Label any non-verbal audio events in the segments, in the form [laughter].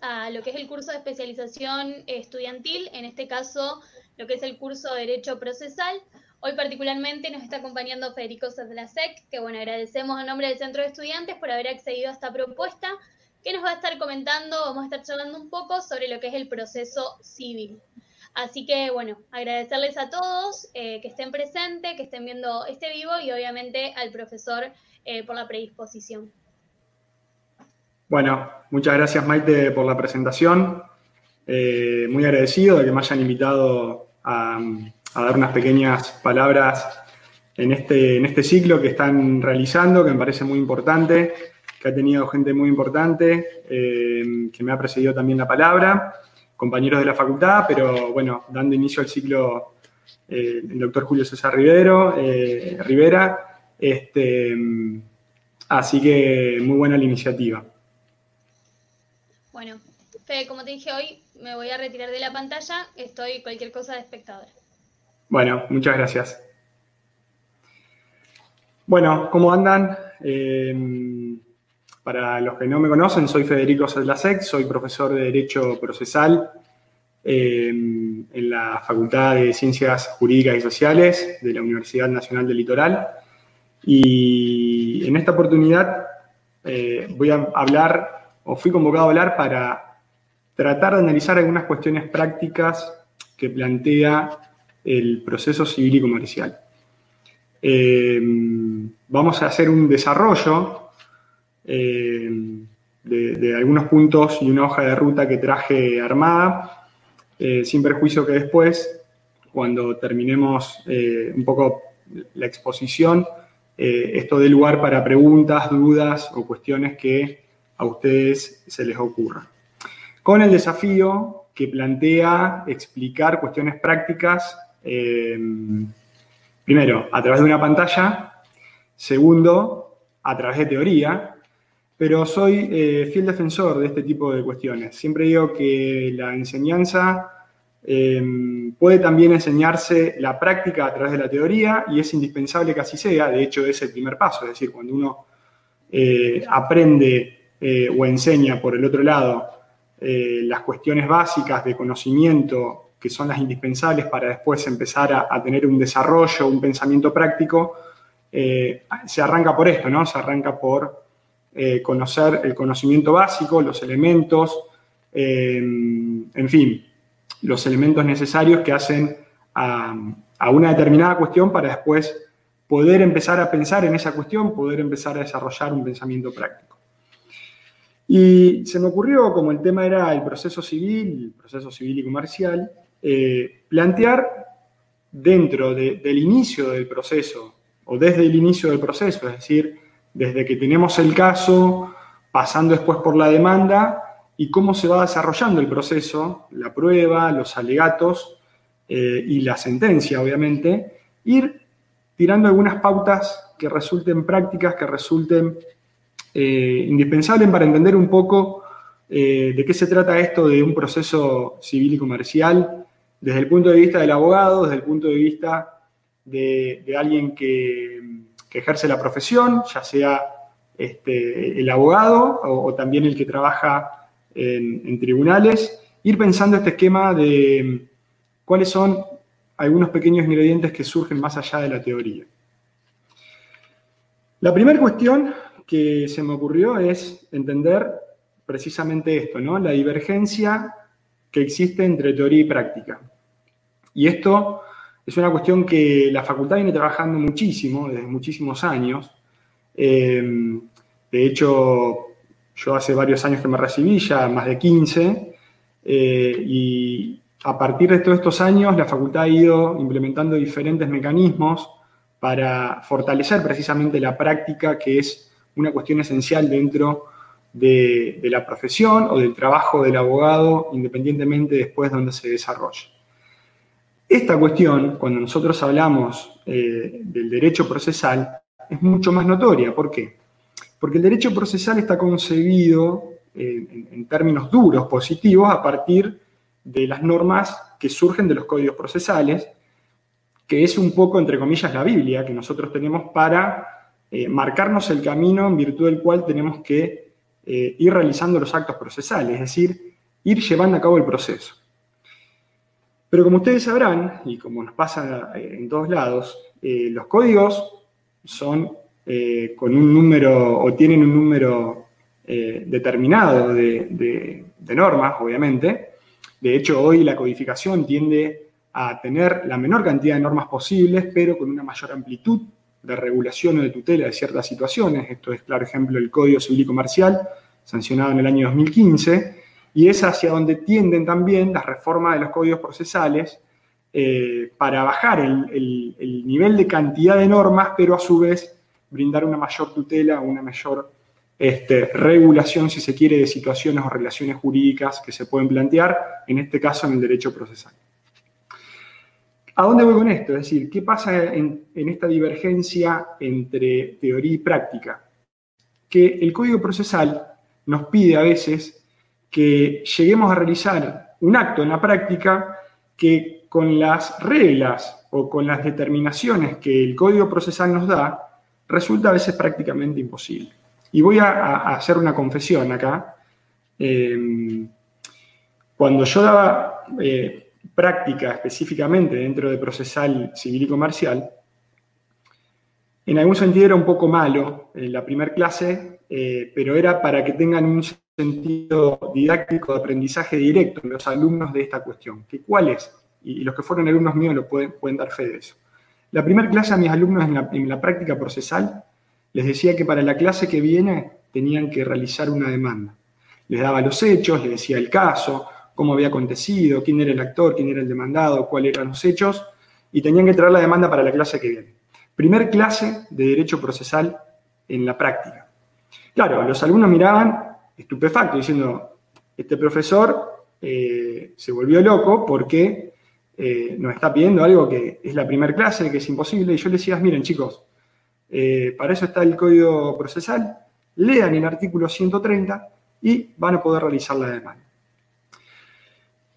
a lo que es el curso de especialización estudiantil, en este caso lo que es el curso de Derecho Procesal. Hoy particularmente nos está acompañando Federico Sadlasek, que bueno, agradecemos a nombre del Centro de Estudiantes por haber accedido a esta propuesta, que nos va a estar comentando, vamos a estar charlando un poco sobre lo que es el proceso civil. Así que bueno, agradecerles a todos eh, que estén presentes, que estén viendo este vivo y obviamente al profesor eh, por la predisposición. Bueno, muchas gracias Maite por la presentación. Eh, muy agradecido de que me hayan invitado a, dar unas pequeñas palabras en este, en este ciclo que están realizando, que me parece muy importante, que ha tenido gente muy importante, eh, que me ha precedido también la palabra, compañeros de la facultad, pero bueno, dando inicio al ciclo eh, el doctor Julio César Rivero, Rivera. Este, así que muy buena la iniciativa. Bueno, Fede, como te dije hoy, me voy a retirar de la pantalla, estoy cualquier cosa de espectador. Bueno, muchas gracias. Bueno, ¿cómo andan? Em, para los que no me conocen, soy Federico Sedlasek, soy profesor de Derecho Procesal em, en la Facultad de Ciencias Jurídicas y Sociales de la Universidad Nacional del Litoral. Y en esta oportunidad eh, voy a hablar o fui convocado a hablar para tratar de analizar algunas cuestiones prácticas que plantea el proceso civil y comercial. Eh, vamos a hacer un desarrollo eh, de, algunos puntos y una hoja de ruta que traje armada, eh, sin perjuicio que después, cuando terminemos un poco la exposición, esto dé lugar para preguntas, dudas o cuestiones que a ustedes se les ocurra. Con el desafío que plantea explicar cuestiones prácticas, eh, primero, a través de una pantalla, segundo, a través de teoría, pero soy eh, fiel defensor de este tipo de cuestiones. Siempre digo que la enseñanza eh, puede también enseñarse la práctica a través de la teoría y es indispensable que así sea, de hecho es el primer paso, es decir, cuando uno aprende eh, o enseña, por el otro lado, eh, las cuestiones básicas de conocimiento que son las indispensables para después empezar a, tener un desarrollo, un pensamiento práctico, eh, se arranca por esto, ¿no? Se arranca por conocer el conocimiento básico, los elementos, en fin, los elementos necesarios que hacen a, a una determinada cuestión para después poder empezar a pensar en esa cuestión, poder empezar a desarrollar un pensamiento práctico. Y se me ocurrió, como el tema era el proceso civil, el proceso civil y comercial, eh, plantear dentro del inicio del proceso, o desde el inicio del proceso, es decir, desde que tenemos el caso, pasando después por la demanda, y cómo se va desarrollando el proceso, la prueba, los alegatos eh, y la sentencia, obviamente, ir tirando algunas pautas que resulten prácticas, que resulten eh, indispensable para entender un poco eh, de qué se trata esto de un proceso civil y comercial desde el punto de vista del abogado, desde el punto de vista de, alguien que, ejerce la profesión, ya sea este, el abogado o, también el que trabaja en, tribunales, ir pensando este esquema de cuáles son algunos pequeños ingredientes que surgen más allá de la teoría. La primera cuestión que se me ocurrió es entender precisamente esto, ¿no? La divergencia que existe entre teoría y práctica. Y esto es una cuestión que la facultad viene trabajando muchísimo, desde muchísimos años. Eh, de hecho, yo hace varios años que me recibí, ya más de 15, eh, y a partir de todos estos años la facultad ha ido implementando diferentes mecanismos para fortalecer precisamente la práctica que es una cuestión esencial dentro de, la profesión o del trabajo del abogado, independientemente después de donde se desarrolle. Esta cuestión, cuando nosotros hablamos eh, del derecho procesal, es mucho más notoria. ¿Por qué? Porque el derecho procesal está concebido en, en términos duros, positivos, a partir de las normas que surgen de los códigos procesales, que es un poco, entre comillas, la Biblia que nosotros tenemos para eh, marcarnos el camino en virtud del cual tenemos que eh, ir realizando los actos procesales, es decir, ir llevando a cabo el proceso. Pero como ustedes sabrán, y como nos pasa eh, en todos lados, los códigos son con un número o tienen un número determinado de, de normas, obviamente. De hecho, hoy la codificación tiende a tener la menor cantidad de normas posibles, pero con una mayor amplitud de regulación o de tutela de ciertas situaciones. Esto es, claro ejemplo, el Código Civil y Comercial, sancionado en el año 2015, y es hacia donde tienden también las reformas de los códigos procesales eh, para bajar el, nivel de cantidad de normas, pero a su vez brindar una mayor tutela, una mayor este, regulación, si se quiere, de situaciones o relaciones jurídicas que se pueden plantear, en este caso en el derecho procesal. ¿A dónde voy con esto? Es decir, ¿qué pasa en, esta divergencia entre teoría y práctica? Que el código procesal nos pide a veces que lleguemos a realizar un acto en la práctica que con las reglas o con las determinaciones que el código procesal nos da, resulta a veces prácticamente imposible. Y voy a, hacer una confesión acá. Eh, cuando yo daba eh, práctica específicamente dentro de procesal civil y comercial, en algún sentido era un poco malo en la primera clase, eh, pero era para que tengan un sentido didáctico de aprendizaje directo los alumnos de esta cuestión. ¿Que ¿Cuál es? Y, los que fueron alumnos míos lo pueden, pueden dar fe de eso. La primera clase a mis alumnos en la, en la práctica procesal les decía que para la clase que viene tenían que realizar una demanda. Les daba los hechos, les decía el caso, cómo había acontecido, quién era el actor, quién era el demandado, cuáles eran los hechos, y tenían que traer la demanda para la clase que viene. Primer clase de derecho procesal en la práctica. Claro, los alumnos miraban estupefactos diciendo, este profesor eh, se volvió loco porque eh, nos está pidiendo algo que es la primera clase, que es imposible, y yo les decía, miren chicos, eh, para eso está el código procesal, lean el artículo 130 y van a poder realizar la demanda.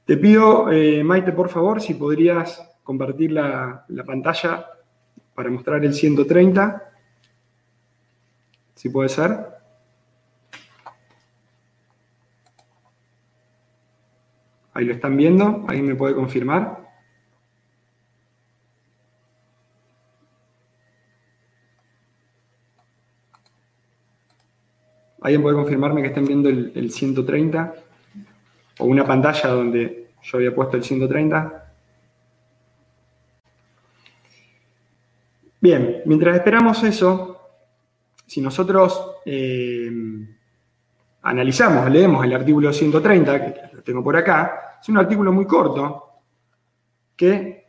Te pido, eh, Maite, por favor, si podrías compartir la, pantalla para mostrar el 130. Si puede ser. Ahí lo están viendo. ¿Alguien me puede confirmar? ¿Alguien puede confirmarme que estén viendo el, el 130? O una pantalla donde yo había puesto el 130. Bien, mientras esperamos eso, si nosotros eh, analizamos, leemos el artículo 130, que lo tengo por acá, es un artículo muy corto, que,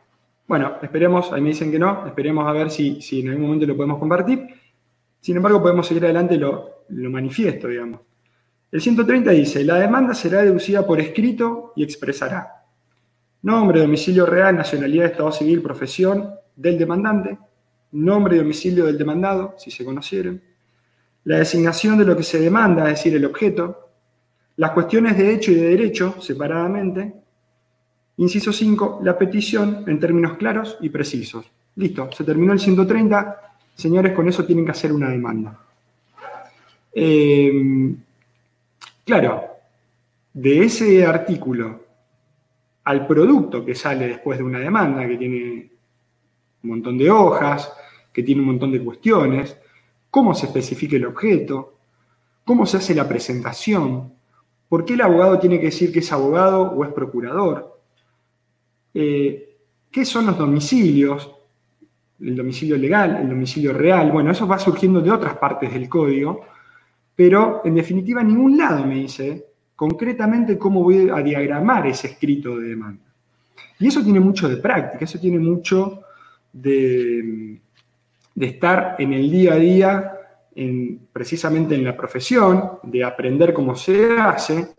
bueno, esperemos, ahí me dicen que no, esperemos a ver si, en algún momento lo podemos compartir. Sin embargo, podemos seguir adelante lo, lo manifiesto, digamos. El 130 dice, la demanda será deducida por escrito y expresará. Nombre, domicilio real, nacionalidad, estado civil, profesión del demandante, nombre y domicilio del demandado, si se conocieron, la designación de lo que se demanda, es decir, el objeto, las cuestiones de hecho y de derecho, separadamente, inciso 5, la petición en términos claros y precisos. Listo, se terminó el 130, señores, con eso tienen que hacer una demanda. Eh, Claro, de ese artículo al producto que sale después de una demanda, que tiene un montón de hojas, que tiene un montón de cuestiones, cómo se especifica el objeto, cómo se hace la presentación, por qué el abogado tiene que decir que es abogado o es procurador, eh, qué son los domicilios, el domicilio legal, el domicilio real, bueno, eso va surgiendo de otras partes del código, pero en definitiva ningún lado me dice concretamente cómo voy a diagramar ese escrito de demanda. Y eso tiene mucho de práctica, eso tiene mucho de, estar en el día a día, precisamente en la profesión, de aprender cómo se hace,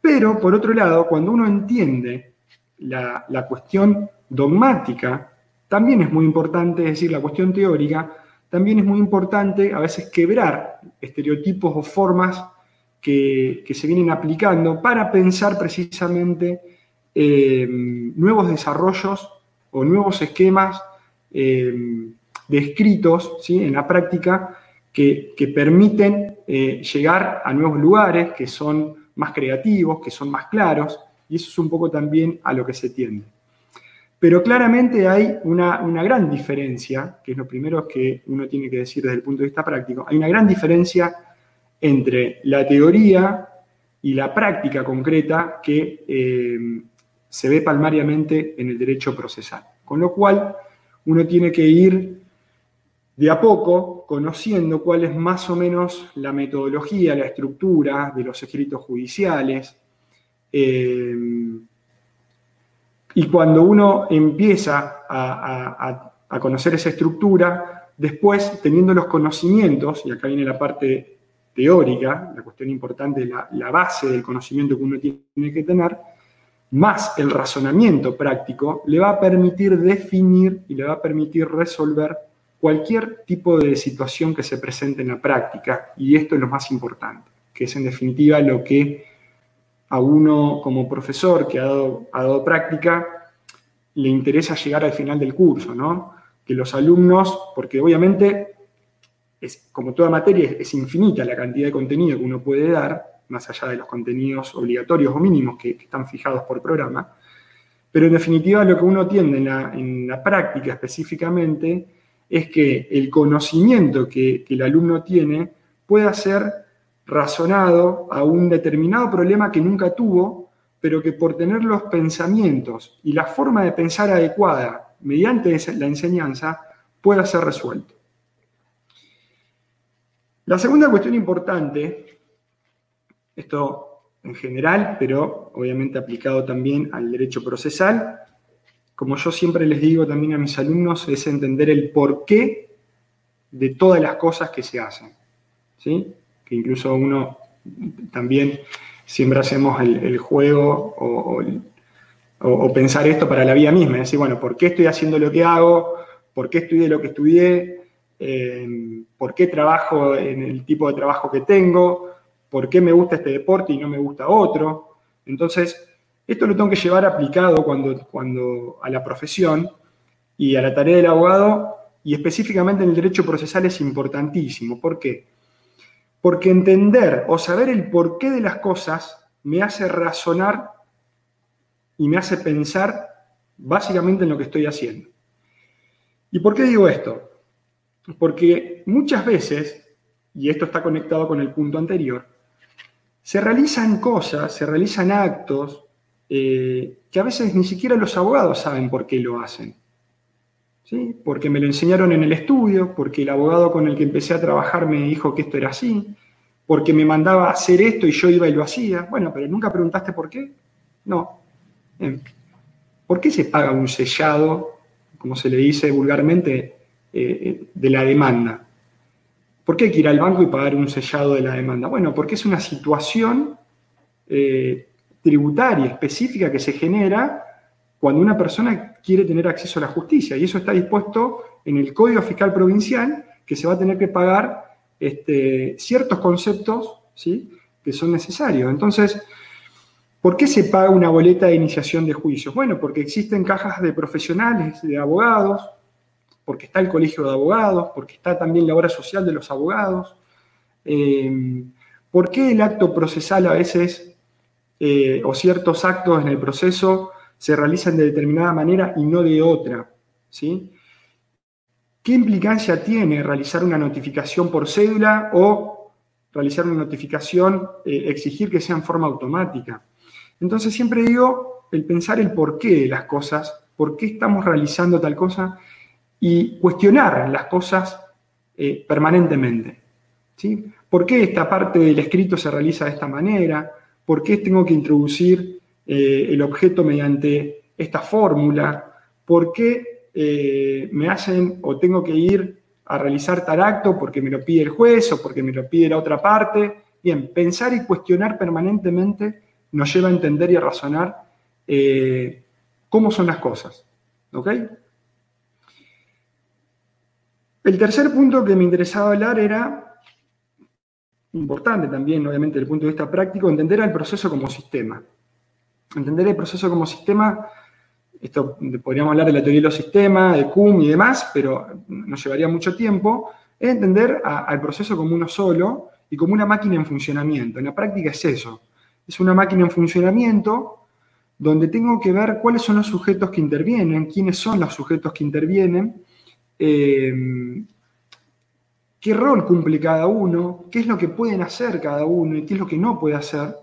pero por otro lado, cuando uno entiende la, la cuestión dogmática, también es muy importante, es decir, la cuestión teórica, también es muy importante a veces quebrar estereotipos o formas que, se vienen aplicando para pensar precisamente eh, nuevos desarrollos o nuevos esquemas eh, descritos ¿sí? en la práctica que, permiten eh, llegar a nuevos lugares que son más creativos, que son más claros, y eso es un poco también a lo que se tiende. Pero claramente hay una, una, gran diferencia, que es lo primero que uno tiene que decir desde el punto de vista práctico, hay una gran diferencia entre la teoría y la práctica concreta que eh, se ve palmariamente en el derecho procesal. Con lo cual, uno tiene que ir de a poco conociendo cuál es más o menos la metodología, la estructura de los escritos judiciales. Eh, y cuando uno empieza a, conocer esa estructura, después, teniendo los conocimientos, y acá viene la parte teórica, la cuestión importante, la, la base del conocimiento que uno tiene que tener, más el razonamiento práctico, le va a permitir definir y le va a permitir resolver cualquier tipo de situación que se presente en la práctica. Y esto es lo más importante, que es en definitiva lo que a uno como profesor que ha dado, práctica le interesa llegar al final del curso, ¿no? Que los alumnos, porque obviamente, es, como toda materia, es infinita la cantidad de contenido que uno puede dar, más allá de los contenidos obligatorios o mínimos que, están fijados por programa, pero en definitiva lo que uno tiende en la, práctica específicamente es que el conocimiento que el alumno tiene pueda ser razonado a un determinado problema que nunca tuvo, pero que por tener los pensamientos y la forma de pensar adecuada mediante la enseñanza pueda ser resuelto. La segunda cuestión importante, esto en general, pero obviamente aplicado también al derecho procesal, como yo siempre les digo también a mis alumnos, es entender el porqué de todas las cosas que se hacen. ¿sí? Que incluso uno también siempre hacemos el, juego o, pensar esto para la vida misma, es decir, bueno, ¿por qué estoy haciendo lo que hago? ¿Por qué estudié lo que estudié? Eh, ¿Por qué trabajo en el tipo de trabajo que tengo? ¿Por qué me gusta este deporte y no me gusta otro? Entonces, esto lo tengo que llevar aplicado cuando, cuando a la profesión y a la tarea del abogado, y específicamente en el derecho procesal es importantísimo. ¿Por qué? Porque entender o saber el porqué de las cosas me hace razonar y me hace pensar básicamente en lo que estoy haciendo. ¿Y por qué digo esto? Porque muchas veces, y esto está conectado con el punto anterior, se realizan cosas, se realizan actos eh, que a veces ni siquiera los abogados saben por qué lo hacen porque me lo enseñaron en el estudio, porque el abogado con el que empecé a trabajar me dijo que esto era así, porque me mandaba hacer esto y yo iba y lo hacía. Bueno, pero nunca preguntaste por qué. No. ¿Por qué se paga un sellado, como se le dice vulgarmente, eh, eh, de la demanda? ¿Por qué hay que ir al banco y pagar un sellado de la demanda? Bueno, porque es una situación eh, tributaria específica que se genera cuando una persona quiere tener acceso a la justicia. Y eso está dispuesto en el Código Fiscal Provincial, que se va a tener que pagar este, ciertos conceptos ¿sí? que son necesarios. Entonces, ¿por qué se paga una boleta de iniciación de juicios? Bueno, porque existen cajas de profesionales, de abogados, porque está el colegio de abogados, porque está también la obra social de los abogados. Eh, ¿Por qué el acto procesal a veces, eh, o ciertos actos en el proceso, se realizan de determinada manera y no de otra. ¿sí? ¿Qué implicancia tiene realizar una notificación por cédula o realizar una notificación, eh, exigir que sea en forma automática? Entonces siempre digo el pensar el porqué de las cosas, por qué estamos realizando tal cosa y cuestionar las cosas eh, permanentemente. ¿sí? ¿Por qué esta parte del escrito se realiza de esta manera? ¿Por qué tengo que introducir eh, el objeto mediante esta fórmula, por qué eh, me hacen o tengo que ir a realizar tal acto porque me lo pide el juez o porque me lo pide la otra parte. Bien, pensar y cuestionar permanentemente nos lleva a entender y a razonar eh, cómo son las cosas. ¿Ok? El tercer punto que me interesaba hablar era, importante también, obviamente, desde el punto de vista práctico, entender al proceso como sistema entender el proceso como sistema, esto podríamos hablar de la teoría de los sistemas, de Kuhn y demás, pero nos llevaría mucho tiempo, es entender al proceso como uno solo y como una máquina en funcionamiento. En la práctica es eso. Es una máquina en funcionamiento donde tengo que ver cuáles son los sujetos que intervienen, quiénes son los sujetos que intervienen, eh, qué rol cumple cada uno, qué es lo que pueden hacer cada uno y qué es lo que no puede hacer.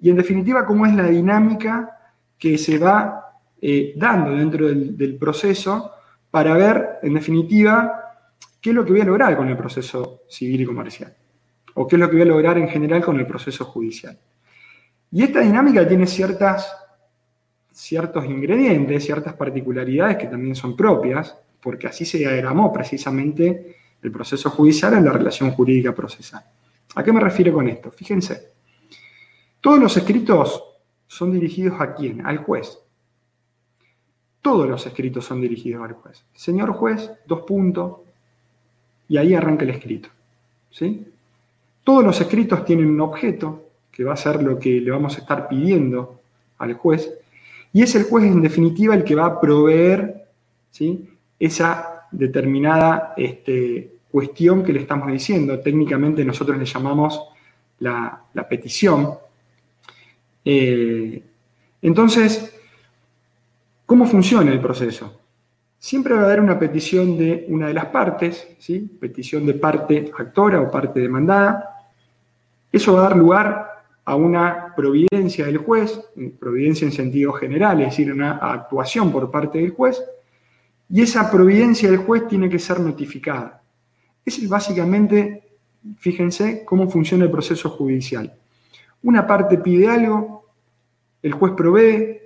Y en definitiva, cómo es la dinámica que se va eh, dando dentro del, proceso para ver, en definitiva, qué es lo que voy a lograr con el proceso civil y comercial, o qué es lo que voy a lograr en general con el proceso judicial. Y esta dinámica tiene ciertas, ciertos ingredientes, ciertas particularidades que también son propias, porque así se diagramó precisamente el proceso judicial en la relación jurídica procesal. ¿A qué me refiero con esto? Fíjense, todos los escritos son dirigidos a quién? Al juez. Todos los escritos son dirigidos al juez. Señor juez, dos puntos, y ahí arranca el escrito. ¿sí? Todos los escritos tienen un objeto, que va a ser lo que le vamos a estar pidiendo al juez, y es el juez en definitiva el que va a proveer ¿sí? esa determinada este, cuestión que le estamos diciendo. Técnicamente nosotros le llamamos la, petición. Eh, entonces, ¿cómo funciona el proceso? Siempre va a haber una petición de una de las partes, ¿sí? petición de parte actora o parte demandada. Eso va a dar lugar a una providencia del juez, providencia en sentido general, es decir, una actuación por parte del juez, y esa providencia del juez tiene que ser notificada. Es básicamente, fíjense, cómo funciona el proceso judicial. Una parte pide algo, el juez provee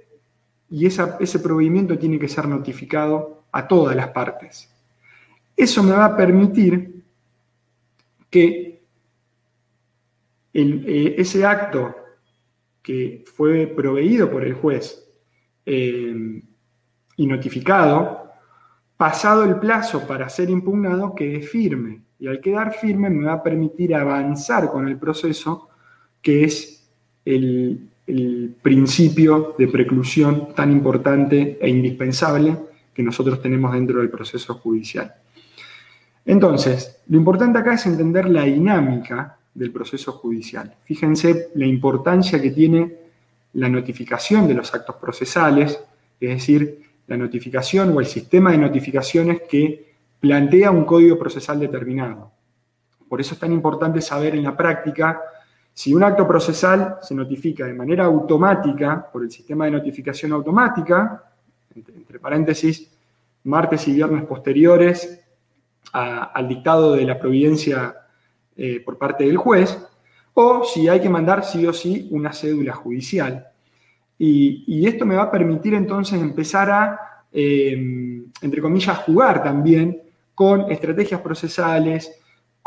y ese proveimiento tiene que ser notificado a todas las partes. Eso me va a permitir que eh, ese acto que fue proveído por el juez eh, y notificado pasado el plazo para ser impugnado, quede firme. Y al quedar firme me va a permitir avanzar con el proceso, que es el, principio de preclusión tan importante e indispensable que nosotros tenemos dentro del proceso judicial. Entonces, lo importante acá es entender la dinámica del proceso judicial. Fíjense la importancia que tiene la notificación de los actos procesales, es decir, la notificación o el sistema de notificaciones que plantea un código procesal determinado. Por eso es tan importante saber en la práctica si un acto procesal se notifica de manera automática por el sistema de notificación automática, entre, paréntesis, martes y viernes posteriores al dictado de la providencia eh, por parte del juez, o si hay que mandar sí o sí una cédula judicial. Y, esto me va a permitir entonces empezar a, em, entre comillas, jugar también con estrategias procesales,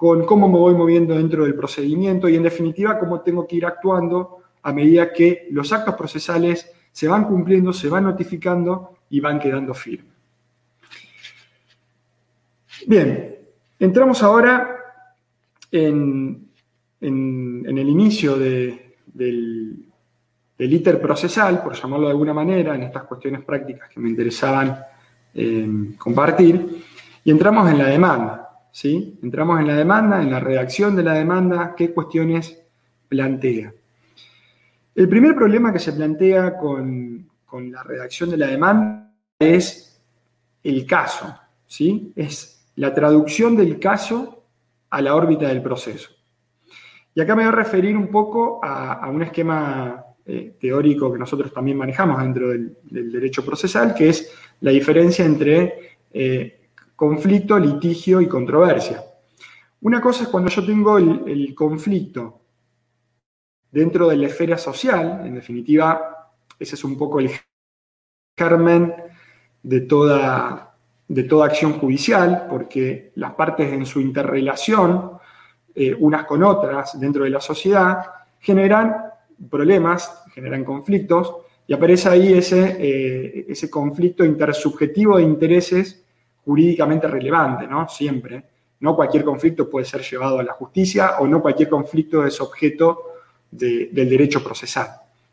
con cómo me voy moviendo dentro del procedimiento y en definitiva cómo tengo que ir actuando a medida que los actos procesales se van cumpliendo, se van notificando y van quedando firmes. Bien, entramos ahora en, el inicio del, el ITER procesal, por llamarlo de alguna manera, en estas cuestiones prácticas que me interesaban eh, compartir, y entramos en la demanda. Entramos en la demanda, en la redacción de la demanda, qué cuestiones plantea. El primer problema que se plantea con, la redacción de la demanda es el caso, ¿sí? es la traducción del caso a la órbita del proceso. Y acá me voy a referir un poco a un esquema eh, teórico que nosotros también manejamos dentro del, derecho procesal, que es la diferencia entre eh, conflicto, litigio y controversia. Una cosa es cuando yo tengo el, conflicto dentro de la esfera social, en definitiva, ese es un poco el germen de toda, de toda acción judicial, porque las partes en su interrelación, eh, unas con otras dentro de la sociedad, generan problemas, generan conflictos, y aparece ahí ese, eh, ese conflicto intersubjetivo de intereses jurídicamente relevante, ¿no? Siempre. No cualquier conflicto puede ser llevado a la justicia o no cualquier conflicto es objeto del derecho procesal.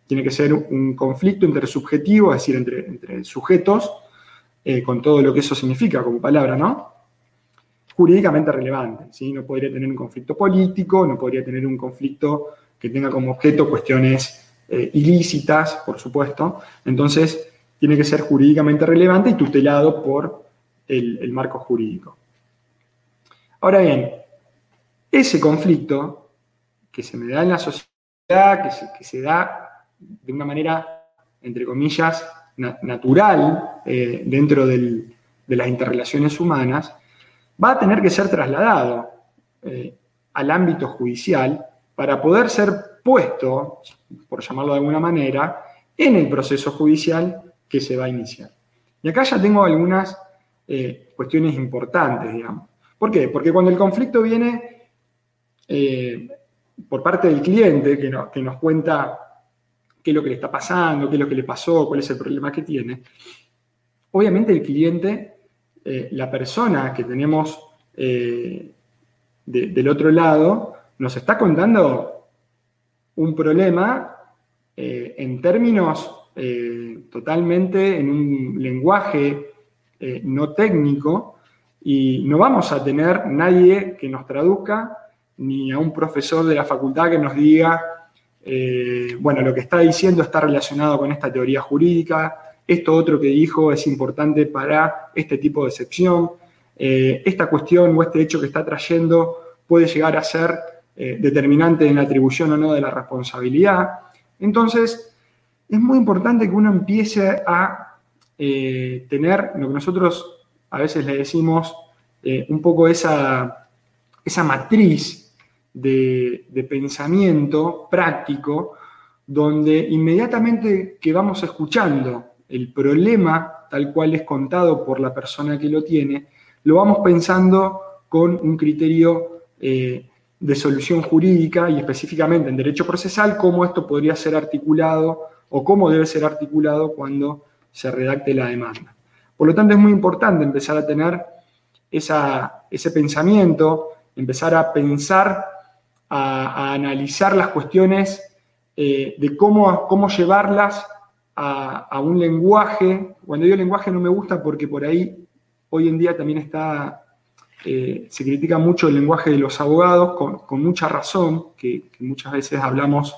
Tiene que ser un conflicto intersubjetivo, es decir, entre, entre sujetos, eh, con todo lo que eso significa como palabra, ¿no? jurídicamente relevante. ¿sí? No podría tener un conflicto político, no podría tener un conflicto que tenga como objeto cuestiones eh, ilícitas, por supuesto. Entonces, tiene que ser jurídicamente relevante y tutelado por el, marco jurídico. Ahora bien, ese conflicto que se me da en la sociedad, que se, da de una manera, entre comillas, natural eh, dentro de las interrelaciones humanas, va a tener que ser trasladado eh, al ámbito judicial para poder ser puesto, por llamarlo de alguna manera, en el proceso judicial que se va a iniciar. Y acá ya tengo algunas eh, cuestiones importantes, digamos. ¿Por qué? Porque cuando el conflicto viene eh, por parte del cliente, que, que, nos cuenta qué es lo que le está pasando, qué es lo que le pasó, cuál es el problema que tiene, obviamente el cliente, eh, la persona que tenemos del otro lado, nos está contando un problema en términos totalmente en un lenguaje eh, no técnico y no vamos a tener nadie que nos traduzca ni a un profesor de la facultad que nos diga, eh, bueno, lo que está diciendo está relacionado con esta teoría jurídica, esto otro que dijo es importante para este tipo de excepción, esta cuestión o este hecho que está trayendo puede llegar a ser determinante en la atribución o no de la responsabilidad. Entonces, es muy importante que uno empiece a eh, tener lo que nosotros a veces le decimos eh, un poco esa, esa matriz de, pensamiento práctico, donde inmediatamente que vamos escuchando el problema tal cual es contado por la persona que lo tiene, lo vamos pensando con un criterio eh, de solución jurídica y específicamente en derecho procesal, cómo esto podría ser articulado o cómo debe ser articulado cuando se redacte la demanda. Por lo tanto, es muy importante empezar a tener ese pensamiento, empezar a pensar, a, analizar las cuestiones eh, de cómo, cómo llevarlas a, un lenguaje. Cuando digo lenguaje no me gusta porque por ahí hoy en día también está, eh, se critica mucho el lenguaje de los abogados, con, mucha razón, que muchas veces hablamos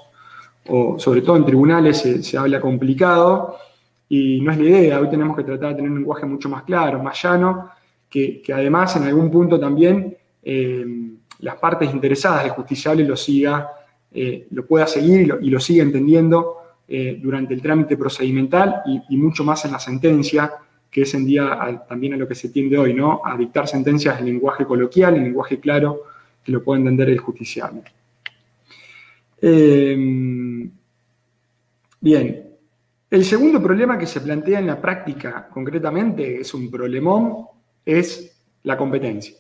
o sobre todo en tribunales se, habla complicado y no es la idea. Hoy tenemos que tratar de tener un lenguaje mucho más claro, más llano, que, además en algún punto también eh, las partes interesadas del justiciable lo siga, eh, lo pueda seguir y lo, siga entendiendo eh, durante el trámite procedimental y, mucho más en la sentencia, que es en día también a lo que se tiende hoy, ¿no? A dictar sentencias en lenguaje coloquial, en lenguaje claro, que lo pueda entender el justiciable. Bien, el segundo problema que se plantea en la práctica concretamente, es un problemón, es la competencia.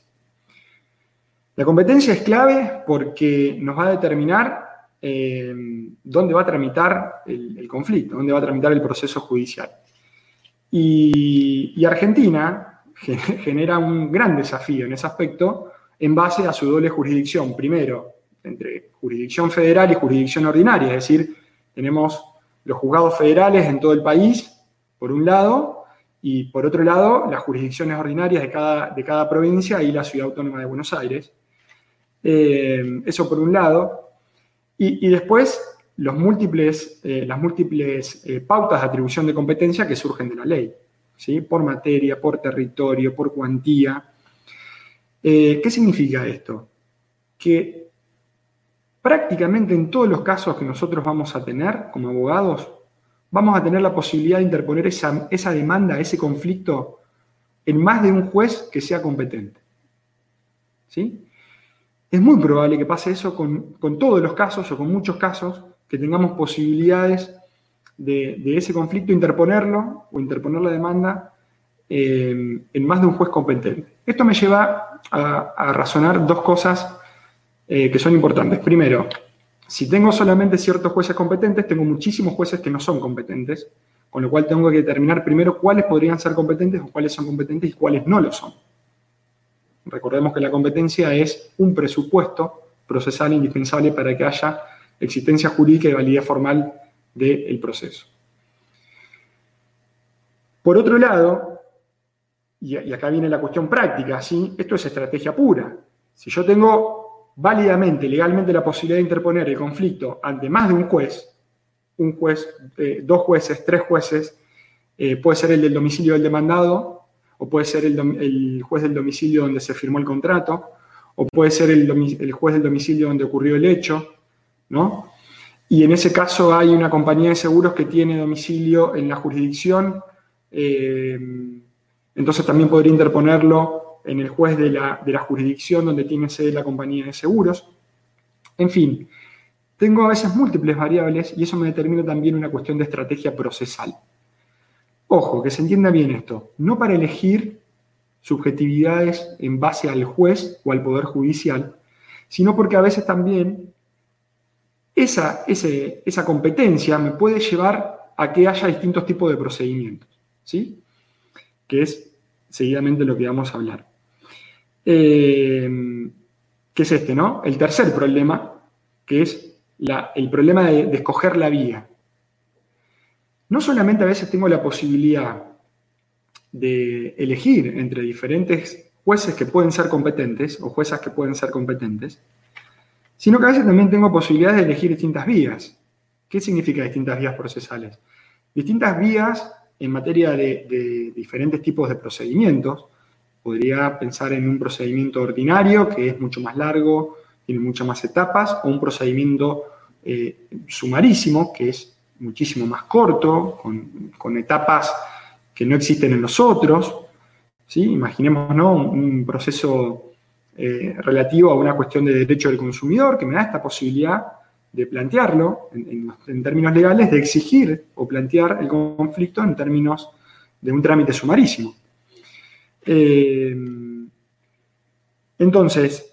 La competencia es clave porque nos va a determinar em, dónde va a tramitar el, conflicto, dónde va a tramitar el proceso judicial. Y Argentina genera un gran desafío en ese aspecto en base a su doble jurisdicción. Primero, entre jurisdicción federal y jurisdicción ordinaria, es decir, tenemos los juzgados federales en todo el país, por un lado, y por otro lado, las jurisdicciones ordinarias de cada, de cada provincia y la ciudad autónoma de Buenos Aires. Eh, eso por un lado. Y, después, los múltiples, eh, las múltiples eh, pautas de atribución de competencia que surgen de la ley, ¿sí? por materia, por territorio, por cuantía. ¿Qué significa esto? Que prácticamente en todos los casos que nosotros vamos a tener como abogados, vamos a tener la posibilidad de interponer esa, demanda, ese conflicto en más de un juez que sea competente. ¿Sí? Es muy probable que pase eso con, todos los casos o con muchos casos, que tengamos posibilidades de, ese conflicto interponerlo o interponer la demanda eh, en más de un juez competente. Esto me lleva a, a razonar dos cosas eh, que son importantes. Primero, si tengo solamente ciertos jueces competentes, tengo muchísimos jueces que no son competentes, con lo cual tengo que determinar primero cuáles podrían ser competentes o cuáles son competentes y cuáles no lo son. Recordemos que la competencia es un presupuesto procesal indispensable para que haya existencia jurídica y validez formal del proceso. Por otro lado, y, acá viene la cuestión práctica, ¿sí? esto es estrategia pura. Si yo tengo válidamente, legalmente la posibilidad de interponer el conflicto ante más de un juez, un juez, eh, dos jueces, tres jueces, eh, puede ser el del domicilio del demandado, o puede ser el, juez del domicilio donde se firmó el contrato, o puede ser el, juez del domicilio donde ocurrió el hecho, ¿no? Y en ese caso hay una compañía de seguros que tiene domicilio en la jurisdicción, eh, entonces también podría interponerlo en el juez de la, de la jurisdicción donde tiene sede la compañía de seguros. En fin, tengo a veces múltiples variables y eso me determina también una cuestión de estrategia procesal. Ojo, que se entienda bien esto, no para elegir subjetividades en base al juez o al poder judicial, sino porque a veces también esa, esa competencia me puede llevar a que haya distintos tipos de procedimientos, ¿sí? Que es seguidamente lo que vamos a hablar. Eh, ¿Qué es este, no? El tercer problema, que es el problema de, escoger la vía. No solamente a veces tengo la posibilidad de elegir entre diferentes jueces que pueden ser competentes o juezas que pueden ser competentes, sino que a veces también tengo posibilidades de elegir distintas vías. ¿Qué significa distintas vías procesales? Distintas vías en materia de diferentes tipos de procedimientos. Podría pensar en un procedimiento ordinario que es mucho más largo, tiene muchas más etapas, o un procedimiento eh, sumarísimo, que es muchísimo más corto, con, etapas que no existen en los otros. ¿sí? Imaginemos ¿no? un, proceso eh, relativo a una cuestión de derecho del consumidor que me da esta posibilidad de plantearlo en, términos legales, de exigir o plantear el conflicto en términos de un trámite sumarísimo. Eh, entonces,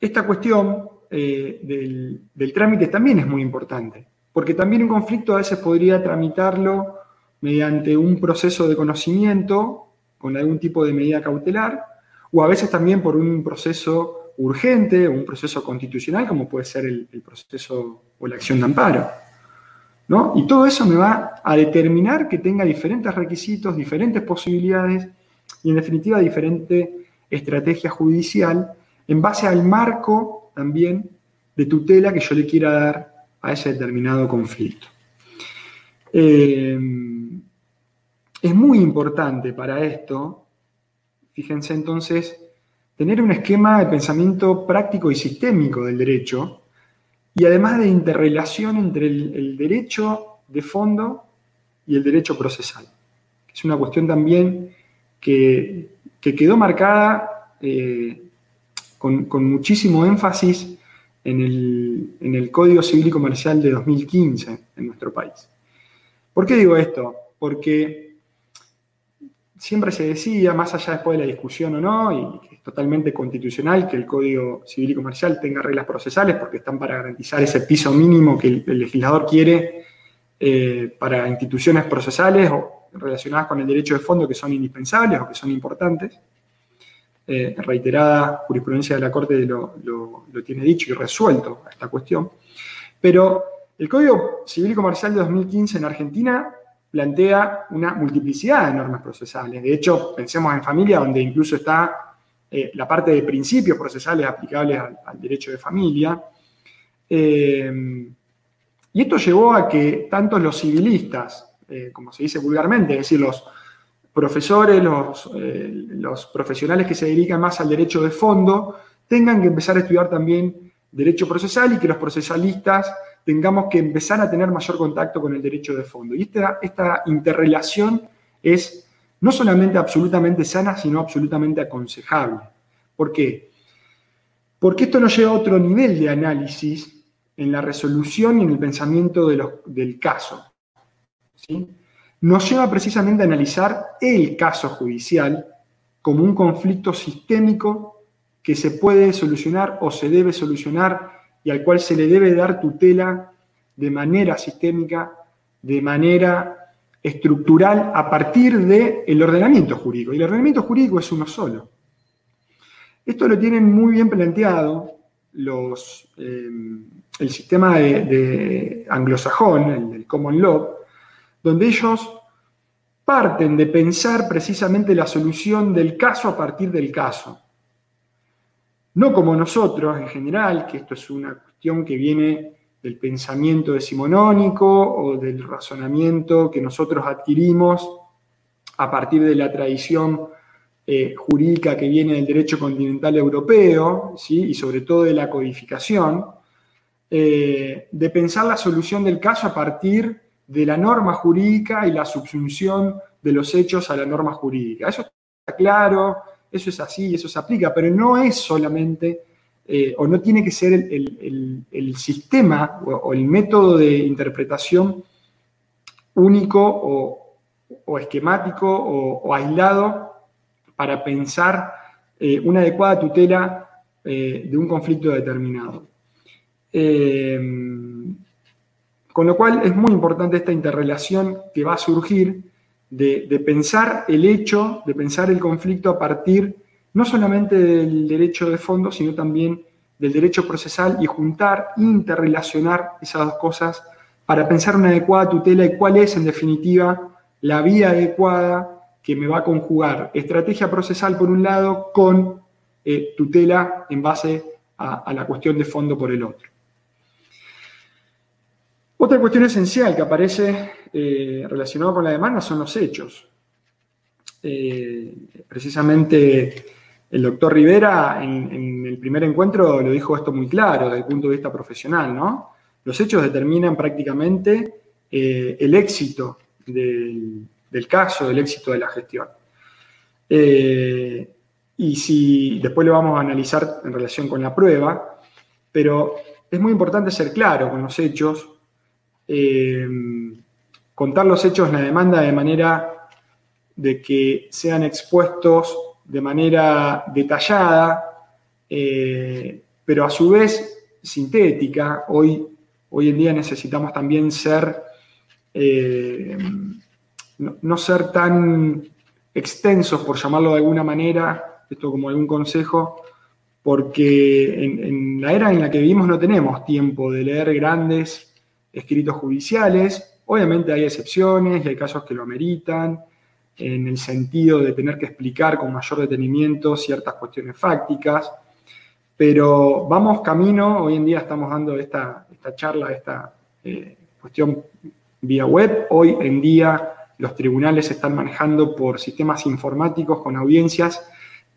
esta cuestión eh, del, trámite también es muy importante, porque también un conflicto a veces podría tramitarlo mediante un proceso de conocimiento con algún tipo de medida cautelar, o a veces también por un proceso urgente o un proceso constitucional, como puede ser el, proceso o la acción de amparo. ¿no? Y todo eso me va a determinar que tenga diferentes requisitos, diferentes posibilidades y en definitiva diferente estrategia judicial en base al marco también de tutela que yo le quiera dar a ese determinado conflicto. Eh, es muy importante para esto, fíjense entonces, tener un esquema de pensamiento práctico y sistémico del derecho y además de interrelación entre el, derecho de fondo y el derecho procesal. Es una cuestión también que, quedó marcada eh, con, muchísimo énfasis en el, Código Civil y Comercial de 2015 en nuestro país. ¿Por qué digo esto? Porque siempre se decía, más allá después de la discusión o no, y que es totalmente constitucional que el Código Civil y Comercial tenga reglas procesales porque están para garantizar ese piso mínimo que el, legislador quiere eh, para instituciones procesales o relacionadas con el derecho de fondo que son indispensables o que son importantes. Eh, reiterada jurisprudencia de la Corte lo, tiene dicho y resuelto esta cuestión. Pero el Código Civil y Comercial de 2015 en Argentina plantea una multiplicidad de normas procesales. De hecho, pensemos en familia, donde incluso está eh, la parte de principios procesales aplicables al, derecho de familia. Eh, y esto llevó a que tanto los civilistas, como se dice vulgarmente, es decir, los, profesores, eh, los, profesionales que se dedican más al derecho de fondo, tengan que empezar a estudiar también derecho procesal y que los procesalistas tengamos que empezar a tener mayor contacto con el derecho de fondo. Y esta, esta interrelación es no solamente absolutamente sana, sino absolutamente aconsejable. ¿Por qué? Porque esto nos lleva a otro nivel de análisis en la resolución y en el pensamiento del caso. Nos lleva precisamente a analizar el caso judicial como un conflicto sistémico que se puede solucionar o se debe solucionar y al cual se le debe dar tutela de manera sistémica, de manera estructural, a partir del ordenamiento jurídico. Y el ordenamiento jurídico es uno solo. Esto lo tienen muy bien planteado los, eh, el sistema de, anglosajón, el common law, donde ellos parten de pensar precisamente la solución del caso a partir del caso. No como nosotros en general, que esto es una cuestión que viene del pensamiento decimonónico o del razonamiento que nosotros adquirimos a partir de la tradición eh, jurídica que viene del derecho continental europeo, ¿sí? y sobre todo de la codificación, eh, de pensar la solución del caso a partir de la norma jurídica y la subsunción de los hechos a la norma jurídica. Eso está claro, eso es así, eso se aplica, pero no es solamente eh, o no tiene que ser el, sistema o, el método de interpretación único o, esquemático o, aislado para pensar eh, una adecuada tutela eh, de un conflicto determinado. Con lo cual es muy importante esta interrelación que va a surgir de, pensar el hecho, de pensar el conflicto a partir no solamente del derecho de fondo, sino también del derecho procesal y juntar, interrelacionar esas dos cosas para pensar una adecuada tutela y cuál es, en definitiva, la vía adecuada que me va a conjugar estrategia procesal por un lado con eh, tutela en base a, la cuestión de fondo por el otro. Otra cuestión esencial que aparece eh, relacionada con la demanda son los hechos. Eh, precisamente el doctor Rivera en, el primer encuentro lo dijo esto muy claro desde el punto de vista profesional, ¿no? Los hechos determinan prácticamente eh, el éxito del, caso, el éxito de la gestión. Eh, y si después lo vamos a analizar en relación con la prueba, pero es muy importante ser claro con los hechos, eh, contar los hechos en la demanda de manera de que sean expuestos de manera detallada, eh, pero a su vez sintética. Hoy, hoy en día necesitamos también ser, eh, no, ser tan extensos, por llamarlo de alguna manera, esto como algún consejo, porque en, la era en la que vivimos no tenemos tiempo de leer grandes escritos judiciales. Obviamente hay excepciones y hay casos que lo ameritan, en el sentido de tener que explicar con mayor detenimiento ciertas cuestiones fácticas, pero vamos camino, hoy en día estamos dando esta, esta charla, esta eh, cuestión vía web, hoy en día los tribunales se están manejando por sistemas informáticos con audiencias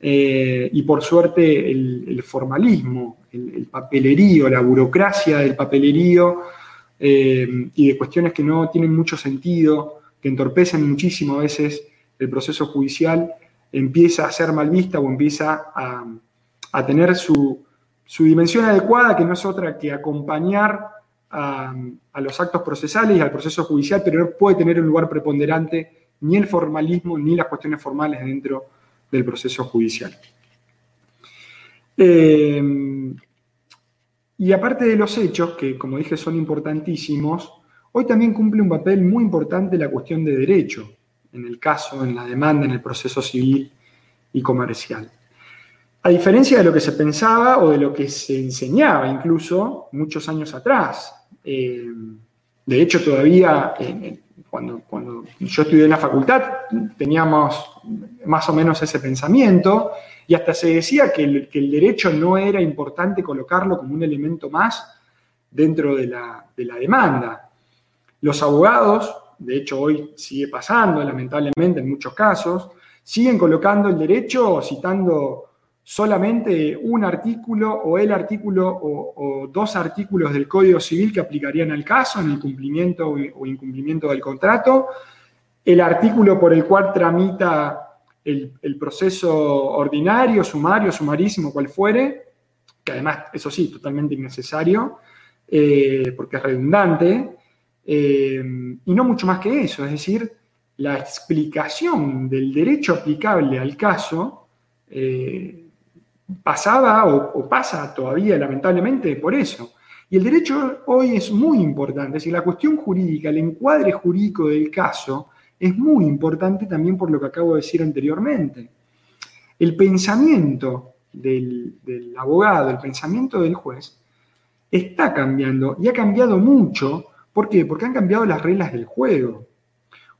eh, y por suerte el, formalismo, el, papelerío, la burocracia del papelerío eh, y de cuestiones que no tienen mucho sentido, que entorpecen muchísimo a veces el proceso judicial empieza a ser mal vista o empieza a, tener su, dimensión adecuada, que no es otra que acompañar a, los actos procesales y al proceso judicial, pero no puede tener un lugar preponderante ni el formalismo ni las cuestiones formales dentro del proceso judicial. Eh, y aparte de los hechos, que como dije son importantísimos, hoy también cumple un papel muy importante la cuestión de derecho en el caso, en la demanda, en el proceso civil y comercial. A diferencia de lo que se pensaba o de lo que se enseñaba incluso muchos años atrás. Eh, de hecho, todavía eh, cuando, cuando, yo estudié en la facultad teníamos más o menos ese pensamiento y hasta se decía que el, derecho no era importante colocarlo como un elemento más dentro de la, de la demanda. Los abogados de hecho hoy sigue pasando, lamentablemente en muchos casos, siguen colocando el derecho citando solamente un artículo o el artículo o, dos artículos del Código Civil que aplicarían al caso en el cumplimiento o incumplimiento del contrato, el artículo por el cual tramita el, proceso ordinario, sumario, sumarísimo, cual fuere, que además, eso sí, totalmente innecesario, eh, porque es redundante, eh, y no mucho más que eso, es decir, la explicación del derecho aplicable al caso eh, pasaba o, pasa todavía lamentablemente por eso. Y el derecho hoy es muy importante, es decir, la cuestión jurídica, el encuadre jurídico del caso es muy importante también por lo que acabo de decir anteriormente. El pensamiento del abogado, el pensamiento del juez, está cambiando y ha cambiado mucho ¿Por qué? Porque han cambiado las reglas del juego.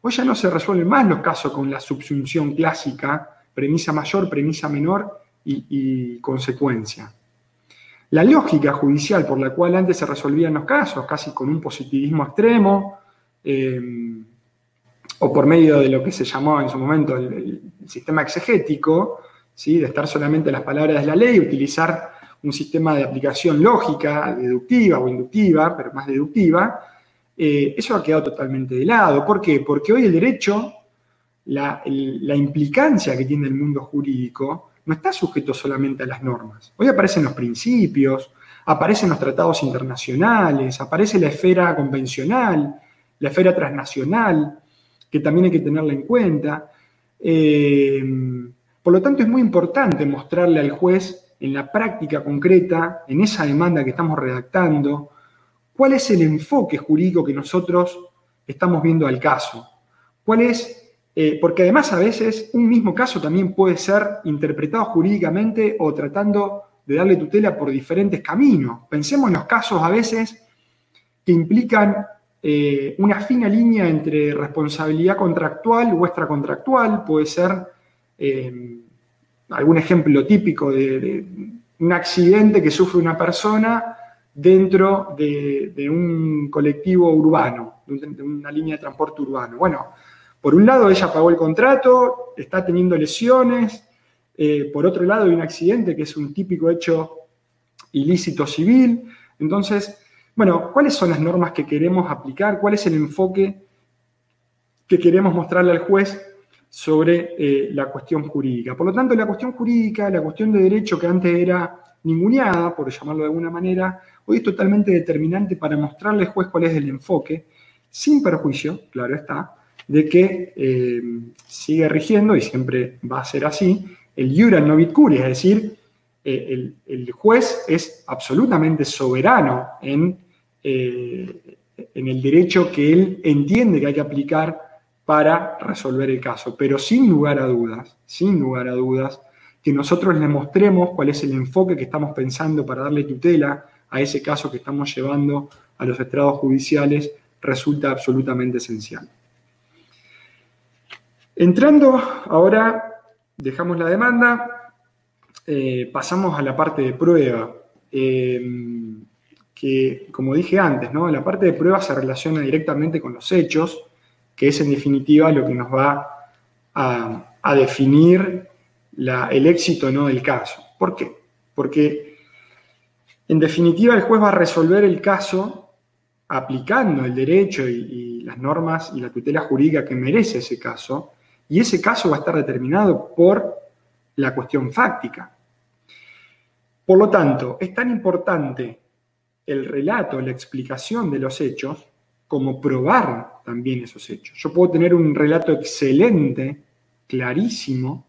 Hoy ya no se resuelven más los casos con la subsunción clásica, premisa mayor, premisa menor y, consecuencia. La lógica judicial por la cual antes se resolvían los casos, casi con un positivismo extremo, eh, o por medio de lo que se llamó en su momento el, sistema exegético, ¿sí? de estar solamente las palabras de la ley, utilizar un sistema de aplicación lógica, deductiva o inductiva, pero más deductiva, eh, eso ha quedado totalmente de lado. ¿Por qué? Porque hoy el derecho, la, la, implicancia que tiene el mundo jurídico, no está sujeto solamente a las normas. Hoy aparecen los principios, aparecen los tratados internacionales, aparece la esfera convencional, la esfera transnacional, que también hay que tenerla en cuenta. Eh, por lo tanto, es muy importante mostrarle al juez en la práctica concreta, en esa demanda que estamos redactando, cuál es el enfoque jurídico que nosotros estamos viendo al caso. ¿Cuál es? Eh, porque además a veces un mismo caso también puede ser interpretado jurídicamente o tratando de darle tutela por diferentes caminos. Pensemos en los casos a veces que implican eh, una fina línea entre responsabilidad contractual o extracontractual, puede ser eh, algún ejemplo típico de, un accidente que sufre una persona dentro de, un colectivo urbano, de una línea de transporte urbano. Bueno, por un lado ella pagó el contrato, está teniendo lesiones, eh, por otro lado hay un accidente que es un típico hecho ilícito civil, entonces bueno, ¿cuáles son las normas que queremos aplicar? ¿Cuál es el enfoque que queremos mostrarle al juez sobre eh, la cuestión jurídica? Por lo tanto, la cuestión jurídica, la cuestión de derecho que antes era ninguneada, por llamarlo de alguna manera, hoy es totalmente determinante para mostrarle al juez cuál es el enfoque, sin perjuicio, claro está, de que eh, sigue rigiendo, y siempre va a ser así, el iura curi, es decir, eh, el, juez es absolutamente soberano en, eh, en el derecho que él entiende que hay que aplicar para resolver el caso. Pero sin lugar a dudas, sin lugar a dudas, que nosotros le mostremos cuál es el enfoque que estamos pensando para darle tutela a ese caso que estamos llevando a los estrados judiciales resulta absolutamente esencial. Entrando ahora, dejamos la demanda, eh, pasamos a la parte de prueba, eh, que como dije antes, ¿no? la parte de prueba se relaciona directamente con los hechos, que es en definitiva lo que nos va a, definir el éxito no del caso. ¿Por qué? Porque en definitiva el juez va a resolver el caso aplicando el derecho y las normas y la tutela jurídica que merece ese caso, y ese caso va a estar determinado por la cuestión fáctica. Por lo tanto, es tan importante el relato, la explicación de los hechos, como probar también esos hechos. Yo puedo tener un relato excelente, clarísimo,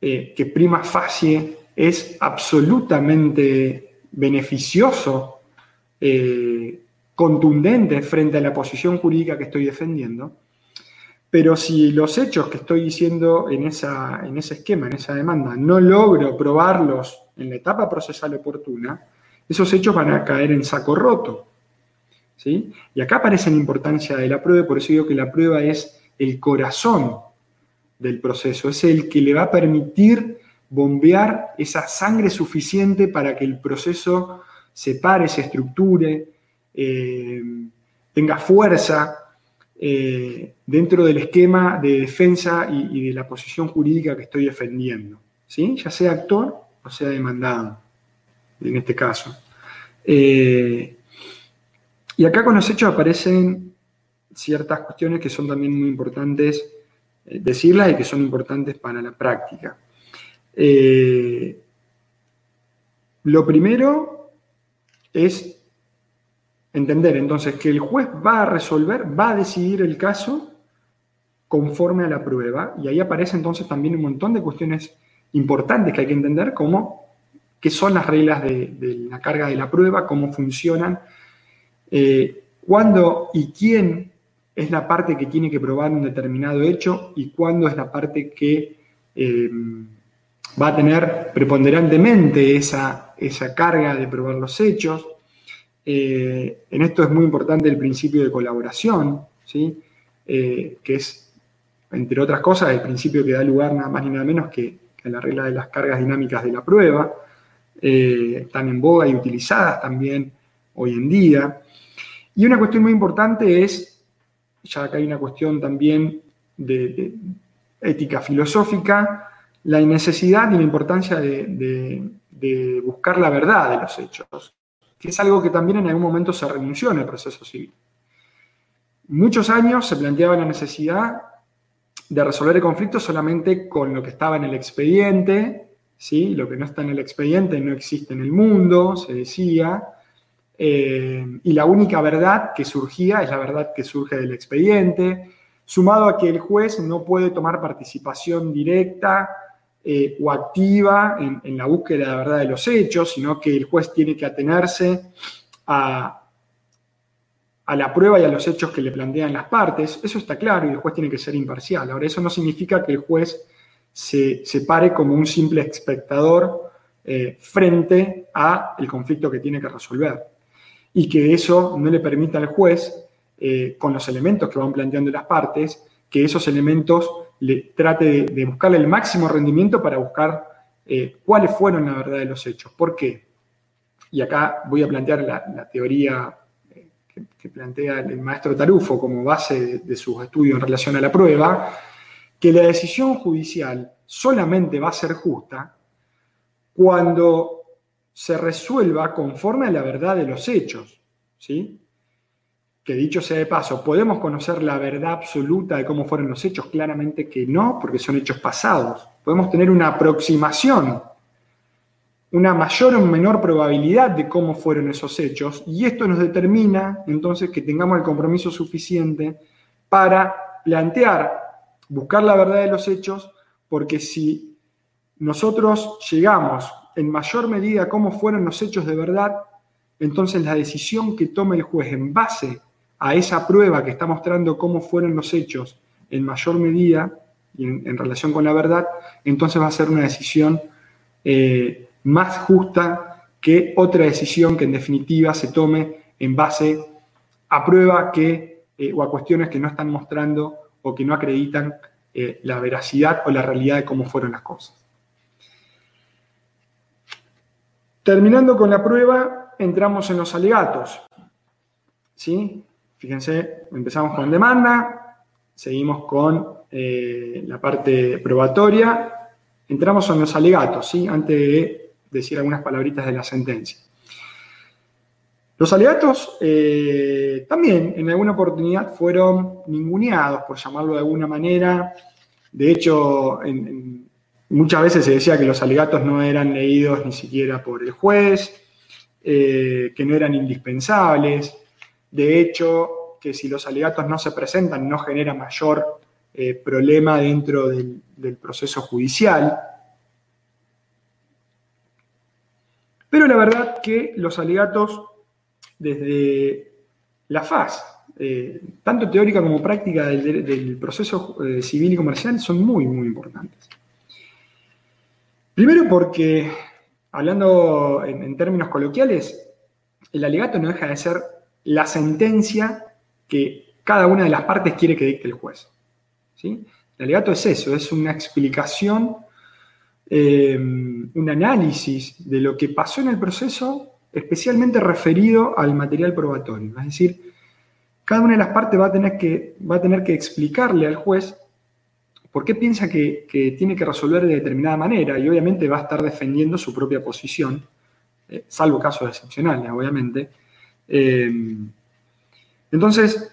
eh, que prima facie es absolutamente beneficioso, eh, contundente frente a la posición jurídica que estoy defendiendo, pero si los hechos que estoy diciendo en, esa, en ese esquema, en esa demanda, no logro probarlos en la etapa procesal oportuna, esos hechos van a caer en saco roto. ¿sí? Y acá aparece la importancia de la prueba, por eso digo que la prueba es el corazón del proceso, es el que le va a permitir bombear esa sangre suficiente para que el proceso se pare, se estructure, eh, tenga fuerza, eh, dentro del esquema de defensa y, de la posición jurídica que estoy defendiendo, ¿sí? ya sea actor o sea demandado, en este caso. Eh, y acá con los hechos aparecen ciertas cuestiones que son también muy importantes eh, decirlas y que son importantes para la práctica. lo primero es Entender entonces que el juez va a resolver, va a decidir el caso conforme a la prueba y ahí aparece entonces también un montón de cuestiones importantes que hay que entender como qué son las reglas de, la carga de la prueba, cómo funcionan, eh, cuándo y quién es la parte que tiene que probar un determinado hecho y cuándo es la parte que eh, va a tener preponderantemente esa, esa carga de probar los hechos. Eh, en esto es muy importante el principio de colaboración, ¿sí? que es, entre otras cosas, el principio que da lugar nada más ni nada menos que, a la regla de las cargas dinámicas de la prueba. Están en boga y utilizadas también hoy en día. Y una cuestión muy importante es, ya acá hay una cuestión también de, ética filosófica, la necesidad y la importancia de, buscar la verdad de los hechos, que es algo que también en algún momento se renunció en el proceso civil. Muchos años se planteaba la necesidad de resolver el conflicto solamente con lo que estaba en el expediente, ¿sí? lo que no está en el expediente no existe en el mundo, se decía, eh, y la única verdad que surgía es la verdad que surge del expediente, sumado a que el juez no puede tomar participación directa eh, o activa en, la búsqueda de la verdad de los hechos, sino que el juez tiene que atenerse a, a la prueba y a los hechos que le plantean las partes. Eso está claro y el juez tiene que ser imparcial. Ahora, eso no significa que el juez se, pare como un simple espectador eh, frente a el conflicto que tiene que resolver y que eso no le permita al juez, eh, con los elementos que van planteando las partes, que esos elementos le trate de, buscarle el máximo rendimiento para buscar eh, cuáles fueron la verdad de los hechos. ¿Por qué? Y acá voy a plantear la, teoría que, plantea el maestro Tarufo como base de, de sus estudios en relación a la prueba, que la decisión judicial solamente va a ser justa cuando se resuelva conforme a la verdad de los hechos. ¿sí? Que dicho sea de paso, ¿podemos conocer la verdad absoluta de cómo fueron los hechos? Claramente que no, porque son hechos pasados. Podemos tener una aproximación, una mayor o menor probabilidad de cómo fueron esos hechos, y esto nos determina entonces que tengamos el compromiso suficiente para plantear, buscar la verdad de los hechos, porque si nosotros llegamos en mayor medida cómo fueron los hechos de verdad, entonces la decisión que tome el juez en base a esa prueba que está mostrando cómo fueron los hechos en mayor medida y en, relación con la verdad, entonces va a ser una decisión eh, más justa que otra decisión que en definitiva se tome en base a prueba que, eh, o a cuestiones que no están mostrando o que no acreditan eh, la veracidad o la realidad de cómo fueron las cosas. Terminando con la prueba, entramos en los alegatos. ¿Sí? Fíjense, empezamos con demanda, seguimos con eh, la parte probatoria, entramos en los alegatos, ¿sí? antes de decir algunas palabritas de la sentencia. Los alegatos eh, también en alguna oportunidad fueron ninguneados, por llamarlo de alguna manera. De hecho, Muchas veces se decía que los alegatos no eran leídos ni siquiera por el juez, eh, que no eran indispensables. De hecho, que si los alegatos no se presentan no genera mayor eh, problema dentro del, proceso judicial. Pero la verdad que los alegatos desde la faz, eh, tanto teórica como práctica del proceso civil y comercial, son muy, muy importantes. Primero porque, hablando en, términos coloquiales, el alegato no deja de ser la sentencia que cada una de las partes quiere que dicte el juez. ¿sí? El alegato es eso, es una explicación, eh, un análisis de lo que pasó en el proceso, especialmente referido al material probatorio. Es decir, cada una de las partes va a tener que, va a tener que explicarle al juez ¿Por qué piensa que, tiene que resolver de determinada manera? Y obviamente va a estar defendiendo su propia posición, eh, salvo casos excepcionales, obviamente. Eh, entonces,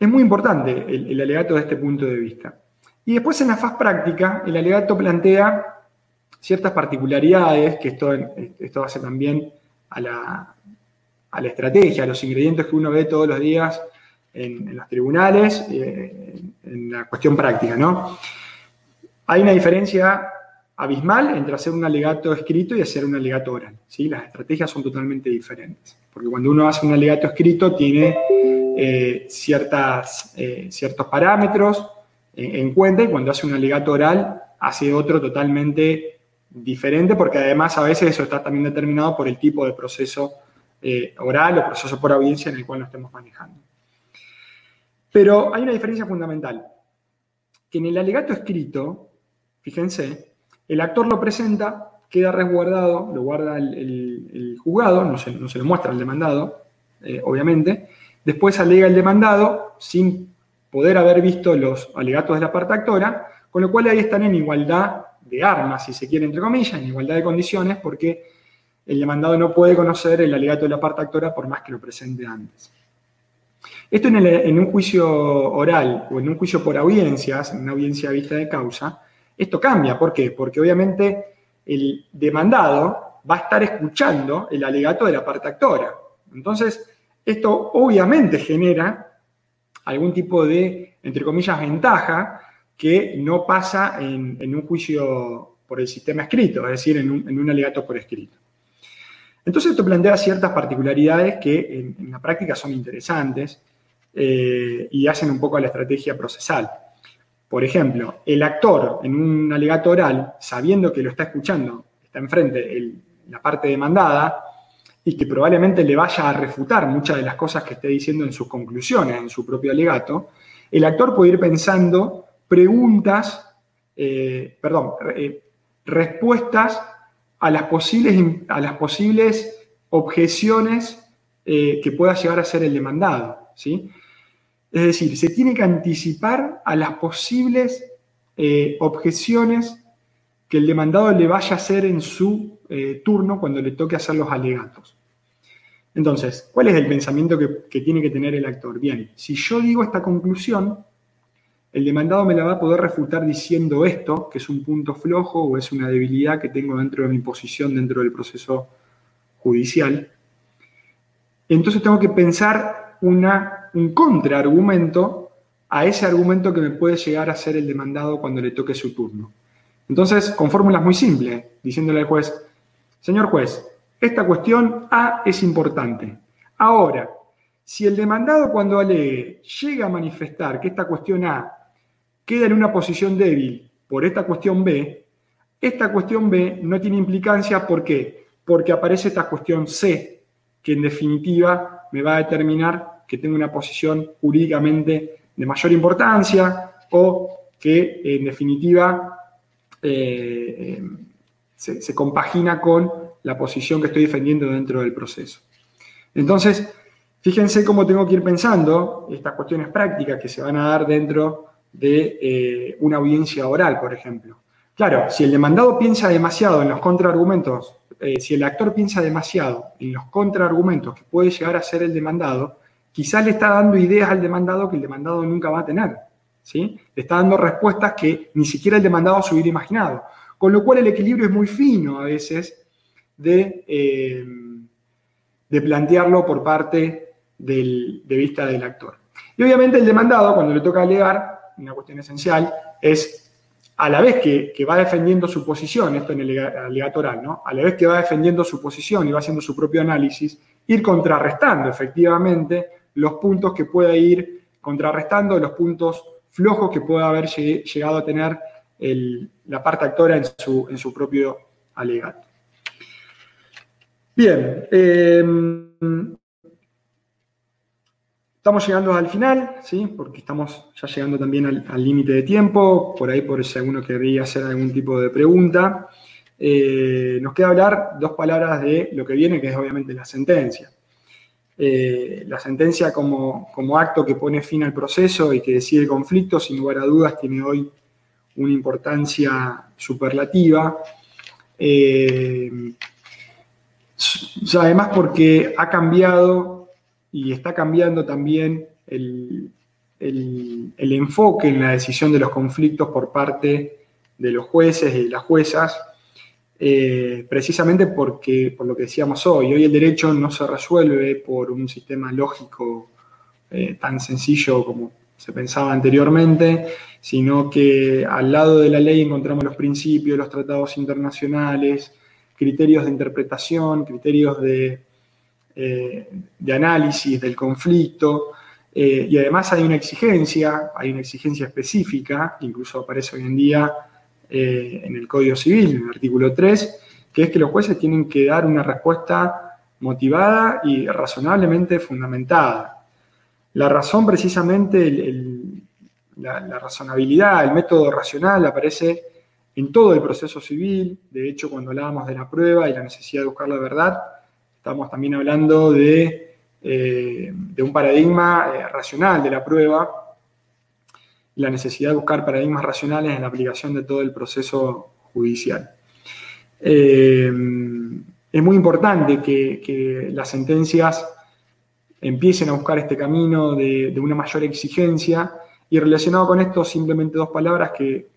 es muy importante el, alegato de este punto de vista. Y después en la faz práctica, el alegato plantea ciertas particularidades, que esto, esto hace también a la, a la estrategia, a los ingredientes que uno ve todos los días en, los tribunales, eh, en la cuestión práctica, ¿no? Hay una diferencia abismal entre hacer un alegato escrito y hacer un alegato oral, ¿sí? Las estrategias son totalmente diferentes, porque cuando uno hace un alegato escrito tiene eh, ciertas, eh, ciertos parámetros en, cuenta y cuando hace un alegato oral hace otro totalmente diferente, porque además a veces eso está también determinado por el tipo de proceso oral o proceso por audiencia en el cual nos estemos manejando. Pero hay una diferencia fundamental, que en el alegato escrito, fíjense, el actor lo presenta, queda resguardado, lo guarda el, juzgado, no se, no se, lo muestra al demandado, eh, obviamente, después alega el demandado sin poder haber visto los alegatos de la parte actora, con lo cual ahí están en igualdad de armas, si se quiere, entre comillas, en igualdad de condiciones, porque el demandado no puede conocer el alegato de la parte actora por más que lo presente antes. Esto en, un juicio oral o en un juicio por audiencias, en una audiencia vista de causa, esto cambia. ¿Por qué? Porque obviamente el demandado va a estar escuchando el alegato de la parte actora. Entonces, esto obviamente genera algún tipo de, entre comillas, ventaja que no pasa en, un juicio por el sistema escrito, es decir, en un, alegato por escrito. Entonces esto plantea ciertas particularidades que en, la práctica son interesantes eh, y hacen un poco a la estrategia procesal. Por ejemplo, el actor en un alegato oral, sabiendo que lo está escuchando, está enfrente la parte demandada, y que probablemente le vaya a refutar muchas de las cosas que esté diciendo en sus conclusiones, en su propio alegato, el actor puede ir pensando preguntas, eh, perdón, eh, respuestas a las posibles, a las posibles objeciones eh, que pueda llegar a ser el demandado. ¿sí? Es decir, se tiene que anticipar a las posibles objeciones que el demandado le vaya a hacer en su turno cuando le toque hacer los alegatos. Entonces, ¿cuál es el pensamiento que, que, tiene que tener el actor? Bien, si yo digo esta conclusión, el demandado me la va a poder refutar diciendo esto, que es un punto flojo o es una debilidad que tengo dentro de mi posición dentro del proceso judicial. Entonces tengo que pensar una, un contraargumento a ese argumento que me puede llegar a ser el demandado cuando le toque su turno. Entonces, con fórmulas muy simples, diciéndole al juez, señor juez, esta cuestión A es importante. Ahora, si el demandado cuando alegue llega a manifestar que esta cuestión A queda en una posición débil por esta cuestión B, esta cuestión B no tiene implicancia, ¿por qué? Porque aparece esta cuestión C, que en definitiva me va a determinar que tengo una posición jurídicamente de mayor importancia o que en definitiva eh, eh, se, compagina con la posición que estoy defendiendo dentro del proceso. Entonces, fíjense cómo tengo que ir pensando estas cuestiones prácticas que se van a dar dentro de eh, una audiencia oral, por ejemplo. Claro, si el demandado piensa demasiado en los contraargumentos, eh, si el actor piensa demasiado en los contraargumentos que puede llegar a ser el demandado, quizás le está dando ideas al demandado que el demandado nunca va a tener. ¿sí? Le está dando respuestas que ni siquiera el demandado se hubiera imaginado. Con lo cual el equilibrio es muy fino a veces de, eh, de plantearlo por parte de vista del actor. Y obviamente el demandado, cuando le toca alegar, una cuestión esencial, es a la vez que, va defendiendo su posición, esto en el oral, ¿no? A la vez que va defendiendo su posición y va haciendo su propio análisis, ir contrarrestando efectivamente los puntos que pueda ir contrarrestando, los puntos flojos que pueda haber llegado a tener la parte actora en su, en su propio alegato. Bien, eh, Estamos llegando al final, ¿sí? porque estamos ya llegando también al límite de tiempo, por ahí por si alguno querría hacer algún tipo de pregunta. Eh, nos queda hablar dos palabras de lo que viene, que es obviamente la sentencia. Eh, la sentencia como, acto que pone fin al proceso y que decide el conflicto, sin lugar a dudas, tiene hoy una importancia superlativa. Eh, además porque ha cambiado y está cambiando también el, enfoque en la decisión de los conflictos por parte de los jueces y de las juezas, eh, precisamente porque, por lo que decíamos hoy, hoy el derecho no se resuelve por un sistema lógico eh, tan sencillo como se pensaba anteriormente, sino que al lado de la ley encontramos los principios, los tratados internacionales, criterios de interpretación, criterios de eh, de análisis del conflicto, eh, y además hay una exigencia, hay una exigencia específica, incluso aparece hoy en día eh, en el Código Civil, en el artículo 3, que es que los jueces tienen que dar una respuesta motivada y razonablemente fundamentada. La razón precisamente, la, la razonabilidad, el método racional aparece en todo el proceso civil. De hecho, cuando hablábamos de la prueba y la necesidad de buscar la verdad, estamos también hablando de, eh, un paradigma eh, racional de la prueba la necesidad de buscar paradigmas racionales en la aplicación de todo el proceso judicial. Eh, es muy importante que, las sentencias empiecen a buscar este camino de, de, una mayor exigencia y relacionado con esto simplemente dos palabras que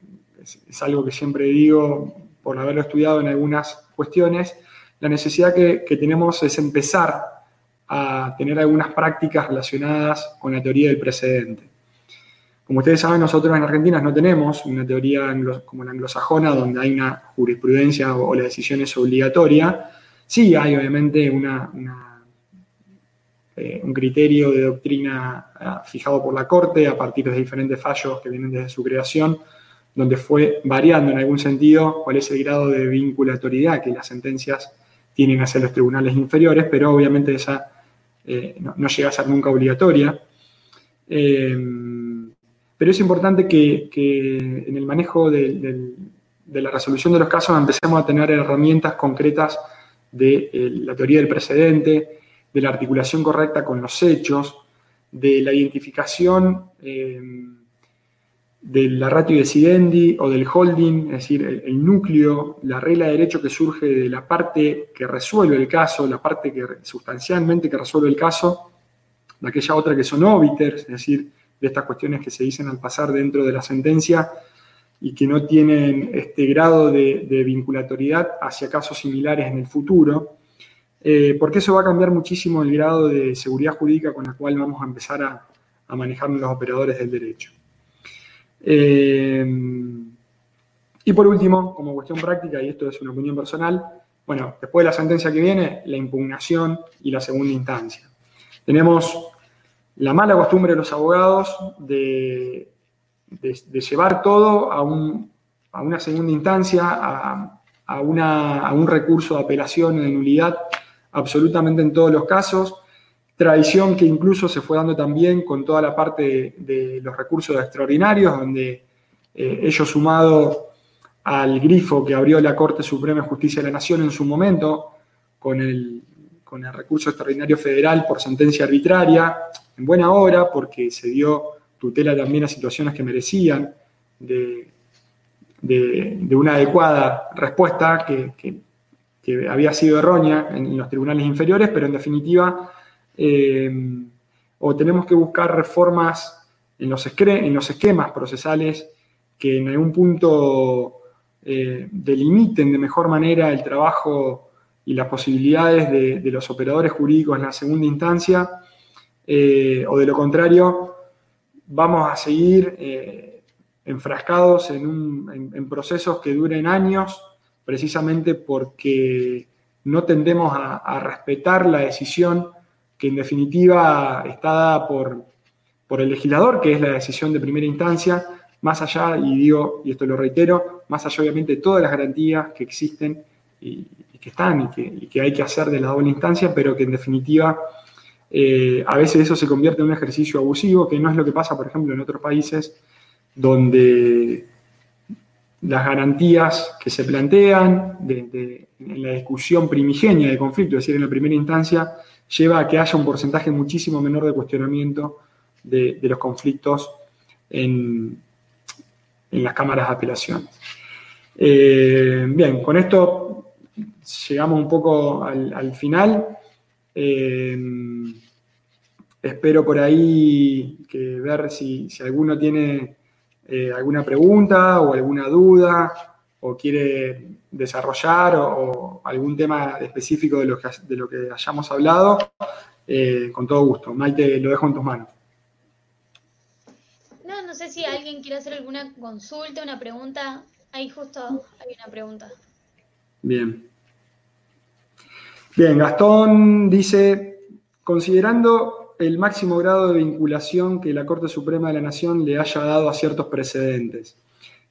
es, algo que siempre digo por haberlo estudiado en algunas cuestiones, la necesidad que, tenemos es empezar a tener algunas prácticas relacionadas con la teoría del precedente. Como ustedes saben, nosotros en Argentina no tenemos una teoría como la anglosajona donde hay una jurisprudencia o, la decisión es obligatoria. Sí hay obviamente eh, un criterio de doctrina ah, fijado por la Corte a partir de diferentes fallos que vienen desde su creación donde fue variando en algún sentido cuál es el grado de vinculatoriedad que las sentencias tienen hacia los tribunales inferiores, pero obviamente esa eh, no, llega a ser nunca obligatoria. Eh, pero es importante que, en el manejo de, la resolución de los casos empecemos a tener herramientas concretas de eh, la teoría del precedente, de la articulación correcta con los hechos, de la identificación de la ratio decidendi o del holding, es decir, el, núcleo, la regla de derecho que surge de la parte que resuelve el caso, la parte que sustancialmente que resuelve el caso, de aquella otra que son óbiters, es decir, de estas cuestiones que se dicen al pasar dentro de la sentencia y que no tienen este grado de, vinculatoriedad hacia casos similares en el futuro, eh, porque eso va a cambiar muchísimo el grado de seguridad jurídica con la cual vamos a empezar a, a manejar los operadores del derecho. Eh, y por último, como cuestión práctica, y esto es una opinión personal, bueno, después de la sentencia que viene, la impugnación y la segunda instancia. Tenemos la mala costumbre de los abogados de, llevar todo a, una segunda instancia, a, a, un recurso de apelación o de nulidad, absolutamente en todos los casos, tradición que incluso se fue dando también con toda la parte de, los recursos extraordinarios, donde eh, ello sumado al grifo que abrió la Corte Suprema de Justicia de la Nación en su momento, con el, con el recurso extraordinario federal por sentencia arbitraria, en buena hora, porque se dio tutela también a situaciones que merecían de, una adecuada respuesta que, había sido errónea en los tribunales inferiores, pero en definitiva eh, o tenemos que buscar reformas en los, en los, esquemas procesales que en algún punto eh, delimiten de mejor manera el trabajo y las posibilidades de, los operadores jurídicos en la segunda instancia, eh, o de lo contrario, vamos a seguir enfrascados en, procesos que duren años, precisamente porque no tendemos a respetar la decisión que en definitiva está dada por, por el legislador, que es la decisión de primera instancia, más allá, y digo, y esto lo reitero, más allá obviamente de todas las garantías que existen y, que están y que, hay que hacer de la doble instancia, pero que en definitiva eh, a veces eso se convierte en un ejercicio abusivo, que no es lo que pasa, por ejemplo, en otros países donde las garantías que se plantean en la discusión primigenia de conflicto, es decir, en la primera instancia, lleva a que haya un porcentaje muchísimo menor de cuestionamiento de, los conflictos en, las cámaras de apelación. Eh, bien, con esto llegamos un poco al, final. Eh, espero por ahí ver si, alguno tiene eh, alguna pregunta o alguna duda o quiere desarrollar o, algún tema específico de lo que, de lo que hayamos hablado, eh, con todo gusto. Maite, lo dejo en tus manos. No, no sé si alguien quiere hacer alguna consulta, una pregunta. Ahí justo hay una pregunta. Bien. Bien, Gastón dice, considerando el máximo grado de vinculación que la Corte Suprema de la Nación le haya dado a ciertos precedentes,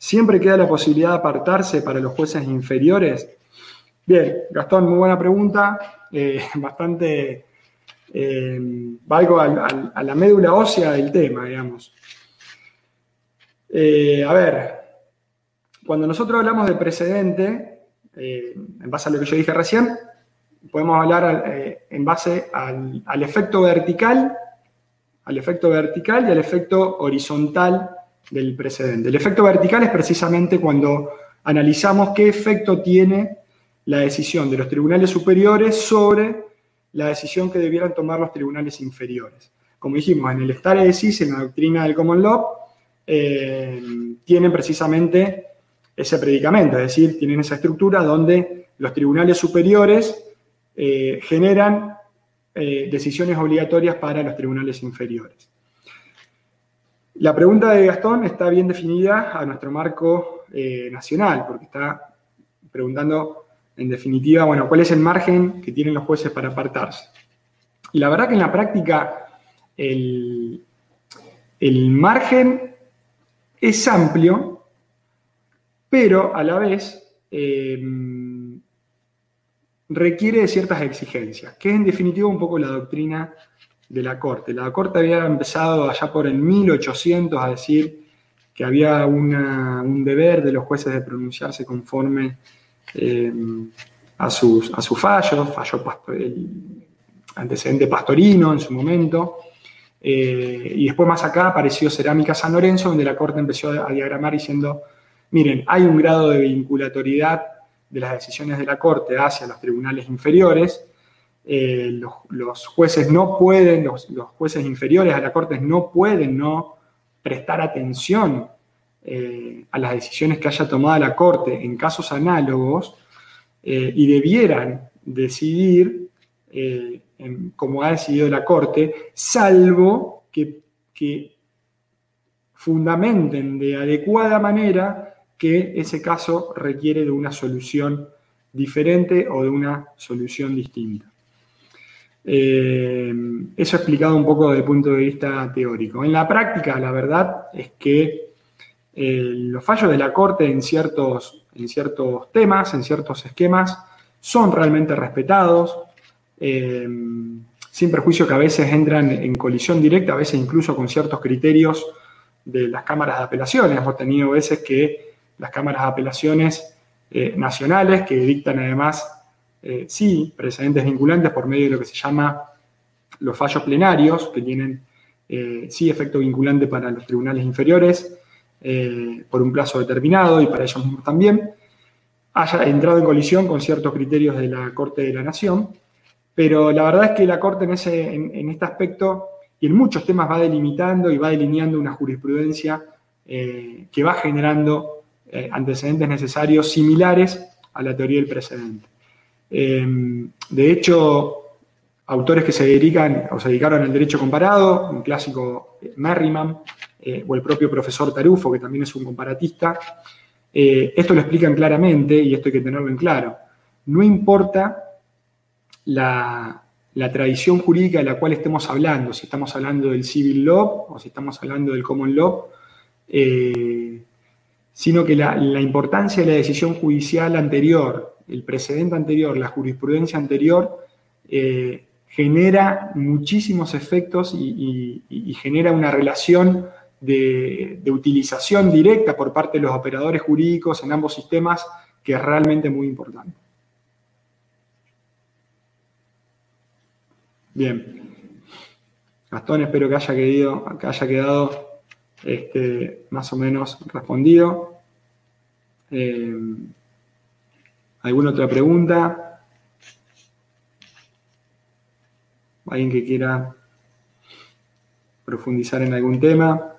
¿Siempre queda la posibilidad de apartarse para los jueces inferiores? Bien, Gastón, muy buena pregunta, eh, [laughs] bastante eh, valgo a, la médula ósea del tema, digamos. Eh, a ver, cuando nosotros hablamos de precedente, eh, en base a lo que yo dije recién, podemos hablar en base al, efecto vertical, al efecto vertical y al efecto horizontal del precedente. El efecto vertical es precisamente cuando analizamos qué efecto tiene la decisión de los tribunales superiores sobre la decisión que debieran tomar los tribunales inferiores. Como dijimos, en el stare decisis, en la doctrina del common law, eh, tienen precisamente ese predicamento, es decir, tienen esa estructura donde los tribunales superiores eh, generan eh, decisiones obligatorias para los tribunales inferiores. La pregunta de Gastón está bien definida a nuestro marco nacional, porque está preguntando en definitiva, bueno, cuál es el margen que tienen los jueces para apartarse. Y la verdad que en la práctica el, margen es amplio, pero a la vez em, requiere de ciertas exigencias, que es en definitiva un poco la doctrina de la Corte. La Corte había empezado allá por el 1800 a decir que había un deber de los jueces de pronunciarse conforme eh, a, sus, a fallos, fallo antecedente pastorino en su momento. Eh, y después más acá apareció Cerámica San Lorenzo, donde la Corte empezó a diagramar diciendo, miren, hay un grado de vinculatoriedad de las decisiones de la Corte hacia los tribunales inferiores. Eh, los, jueces no pueden, los, jueces inferiores a la Corte no pueden no prestar atención eh, a las decisiones que haya tomado la Corte en casos análogos eh, y debieran decidir como ha decidido la Corte, salvo que fundamenten de adecuada manera que ese caso requiere de una solución diferente o de una solución distinta. Eso explicado un poco desde el punto de vista teórico. En la práctica, la verdad es que eh, los fallos de la Corte en ciertos, en ciertos temas, en ciertos esquemas, son realmente respetados, eh, sin perjuicio que a veces entran en colisión directa, a veces incluso con ciertos criterios de las cámaras de apelaciones. Hemos tenido veces que las cámaras de apelaciones eh, nacionales, que dictan además, sí, precedentes vinculantes por medio de lo que se llama los fallos plenarios, que tienen sí efecto vinculante para los tribunales inferiores, eh, por un plazo determinado y para ellos mismos también, haya entrado en colisión con ciertos criterios de la Corte de la Nación, pero la verdad es que la Corte en, este aspecto y en muchos temas va delimitando y va delineando una jurisprudencia eh, que va generando eh, antecedentes necesarios similares a la teoría del precedente. De hecho, autores que se dedican o se dedicaron al derecho comparado, un clásico Merriman, eh, o el propio profesor Tarufo, que también es un comparatista, eh, esto lo explican claramente y esto hay que tenerlo en claro. No importa la, tradición jurídica de la cual estemos hablando, si estamos hablando del civil law o si estamos hablando del common law, eh, sino que la, importancia de la decisión judicial anterior, el precedente anterior, la jurisprudencia anterior, genera muchísimos efectos y genera una relación de, utilización directa por parte de los operadores jurídicos en ambos sistemas que es realmente muy importante. Bien. Gastón, espero que haya, que haya quedado este, más o menos respondido. Eh, ¿Alguna otra pregunta? ¿Alguien que quiera profundizar en algún tema?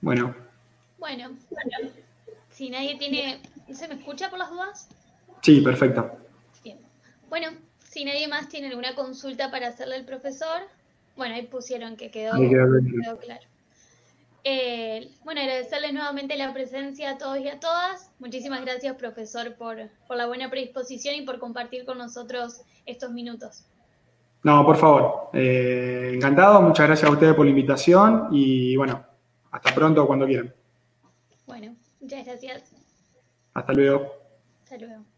Bueno. Bueno, si nadie tiene... ¿Se me escucha por las dudas? Sí, perfecto. Bien. Bueno, si nadie más tiene alguna consulta para hacerle al profesor, bueno, ahí pusieron que quedó, claro. Eh, bueno, agradecerles nuevamente la presencia a todos y a todas. Muchísimas gracias, profesor, por, la buena predisposición y por compartir con nosotros estos minutos. No, por favor. Eh, encantado. Muchas gracias a ustedes por la invitación y bueno, hasta pronto cuando quieran. Bueno, muchas gracias. Hasta luego. Hasta luego.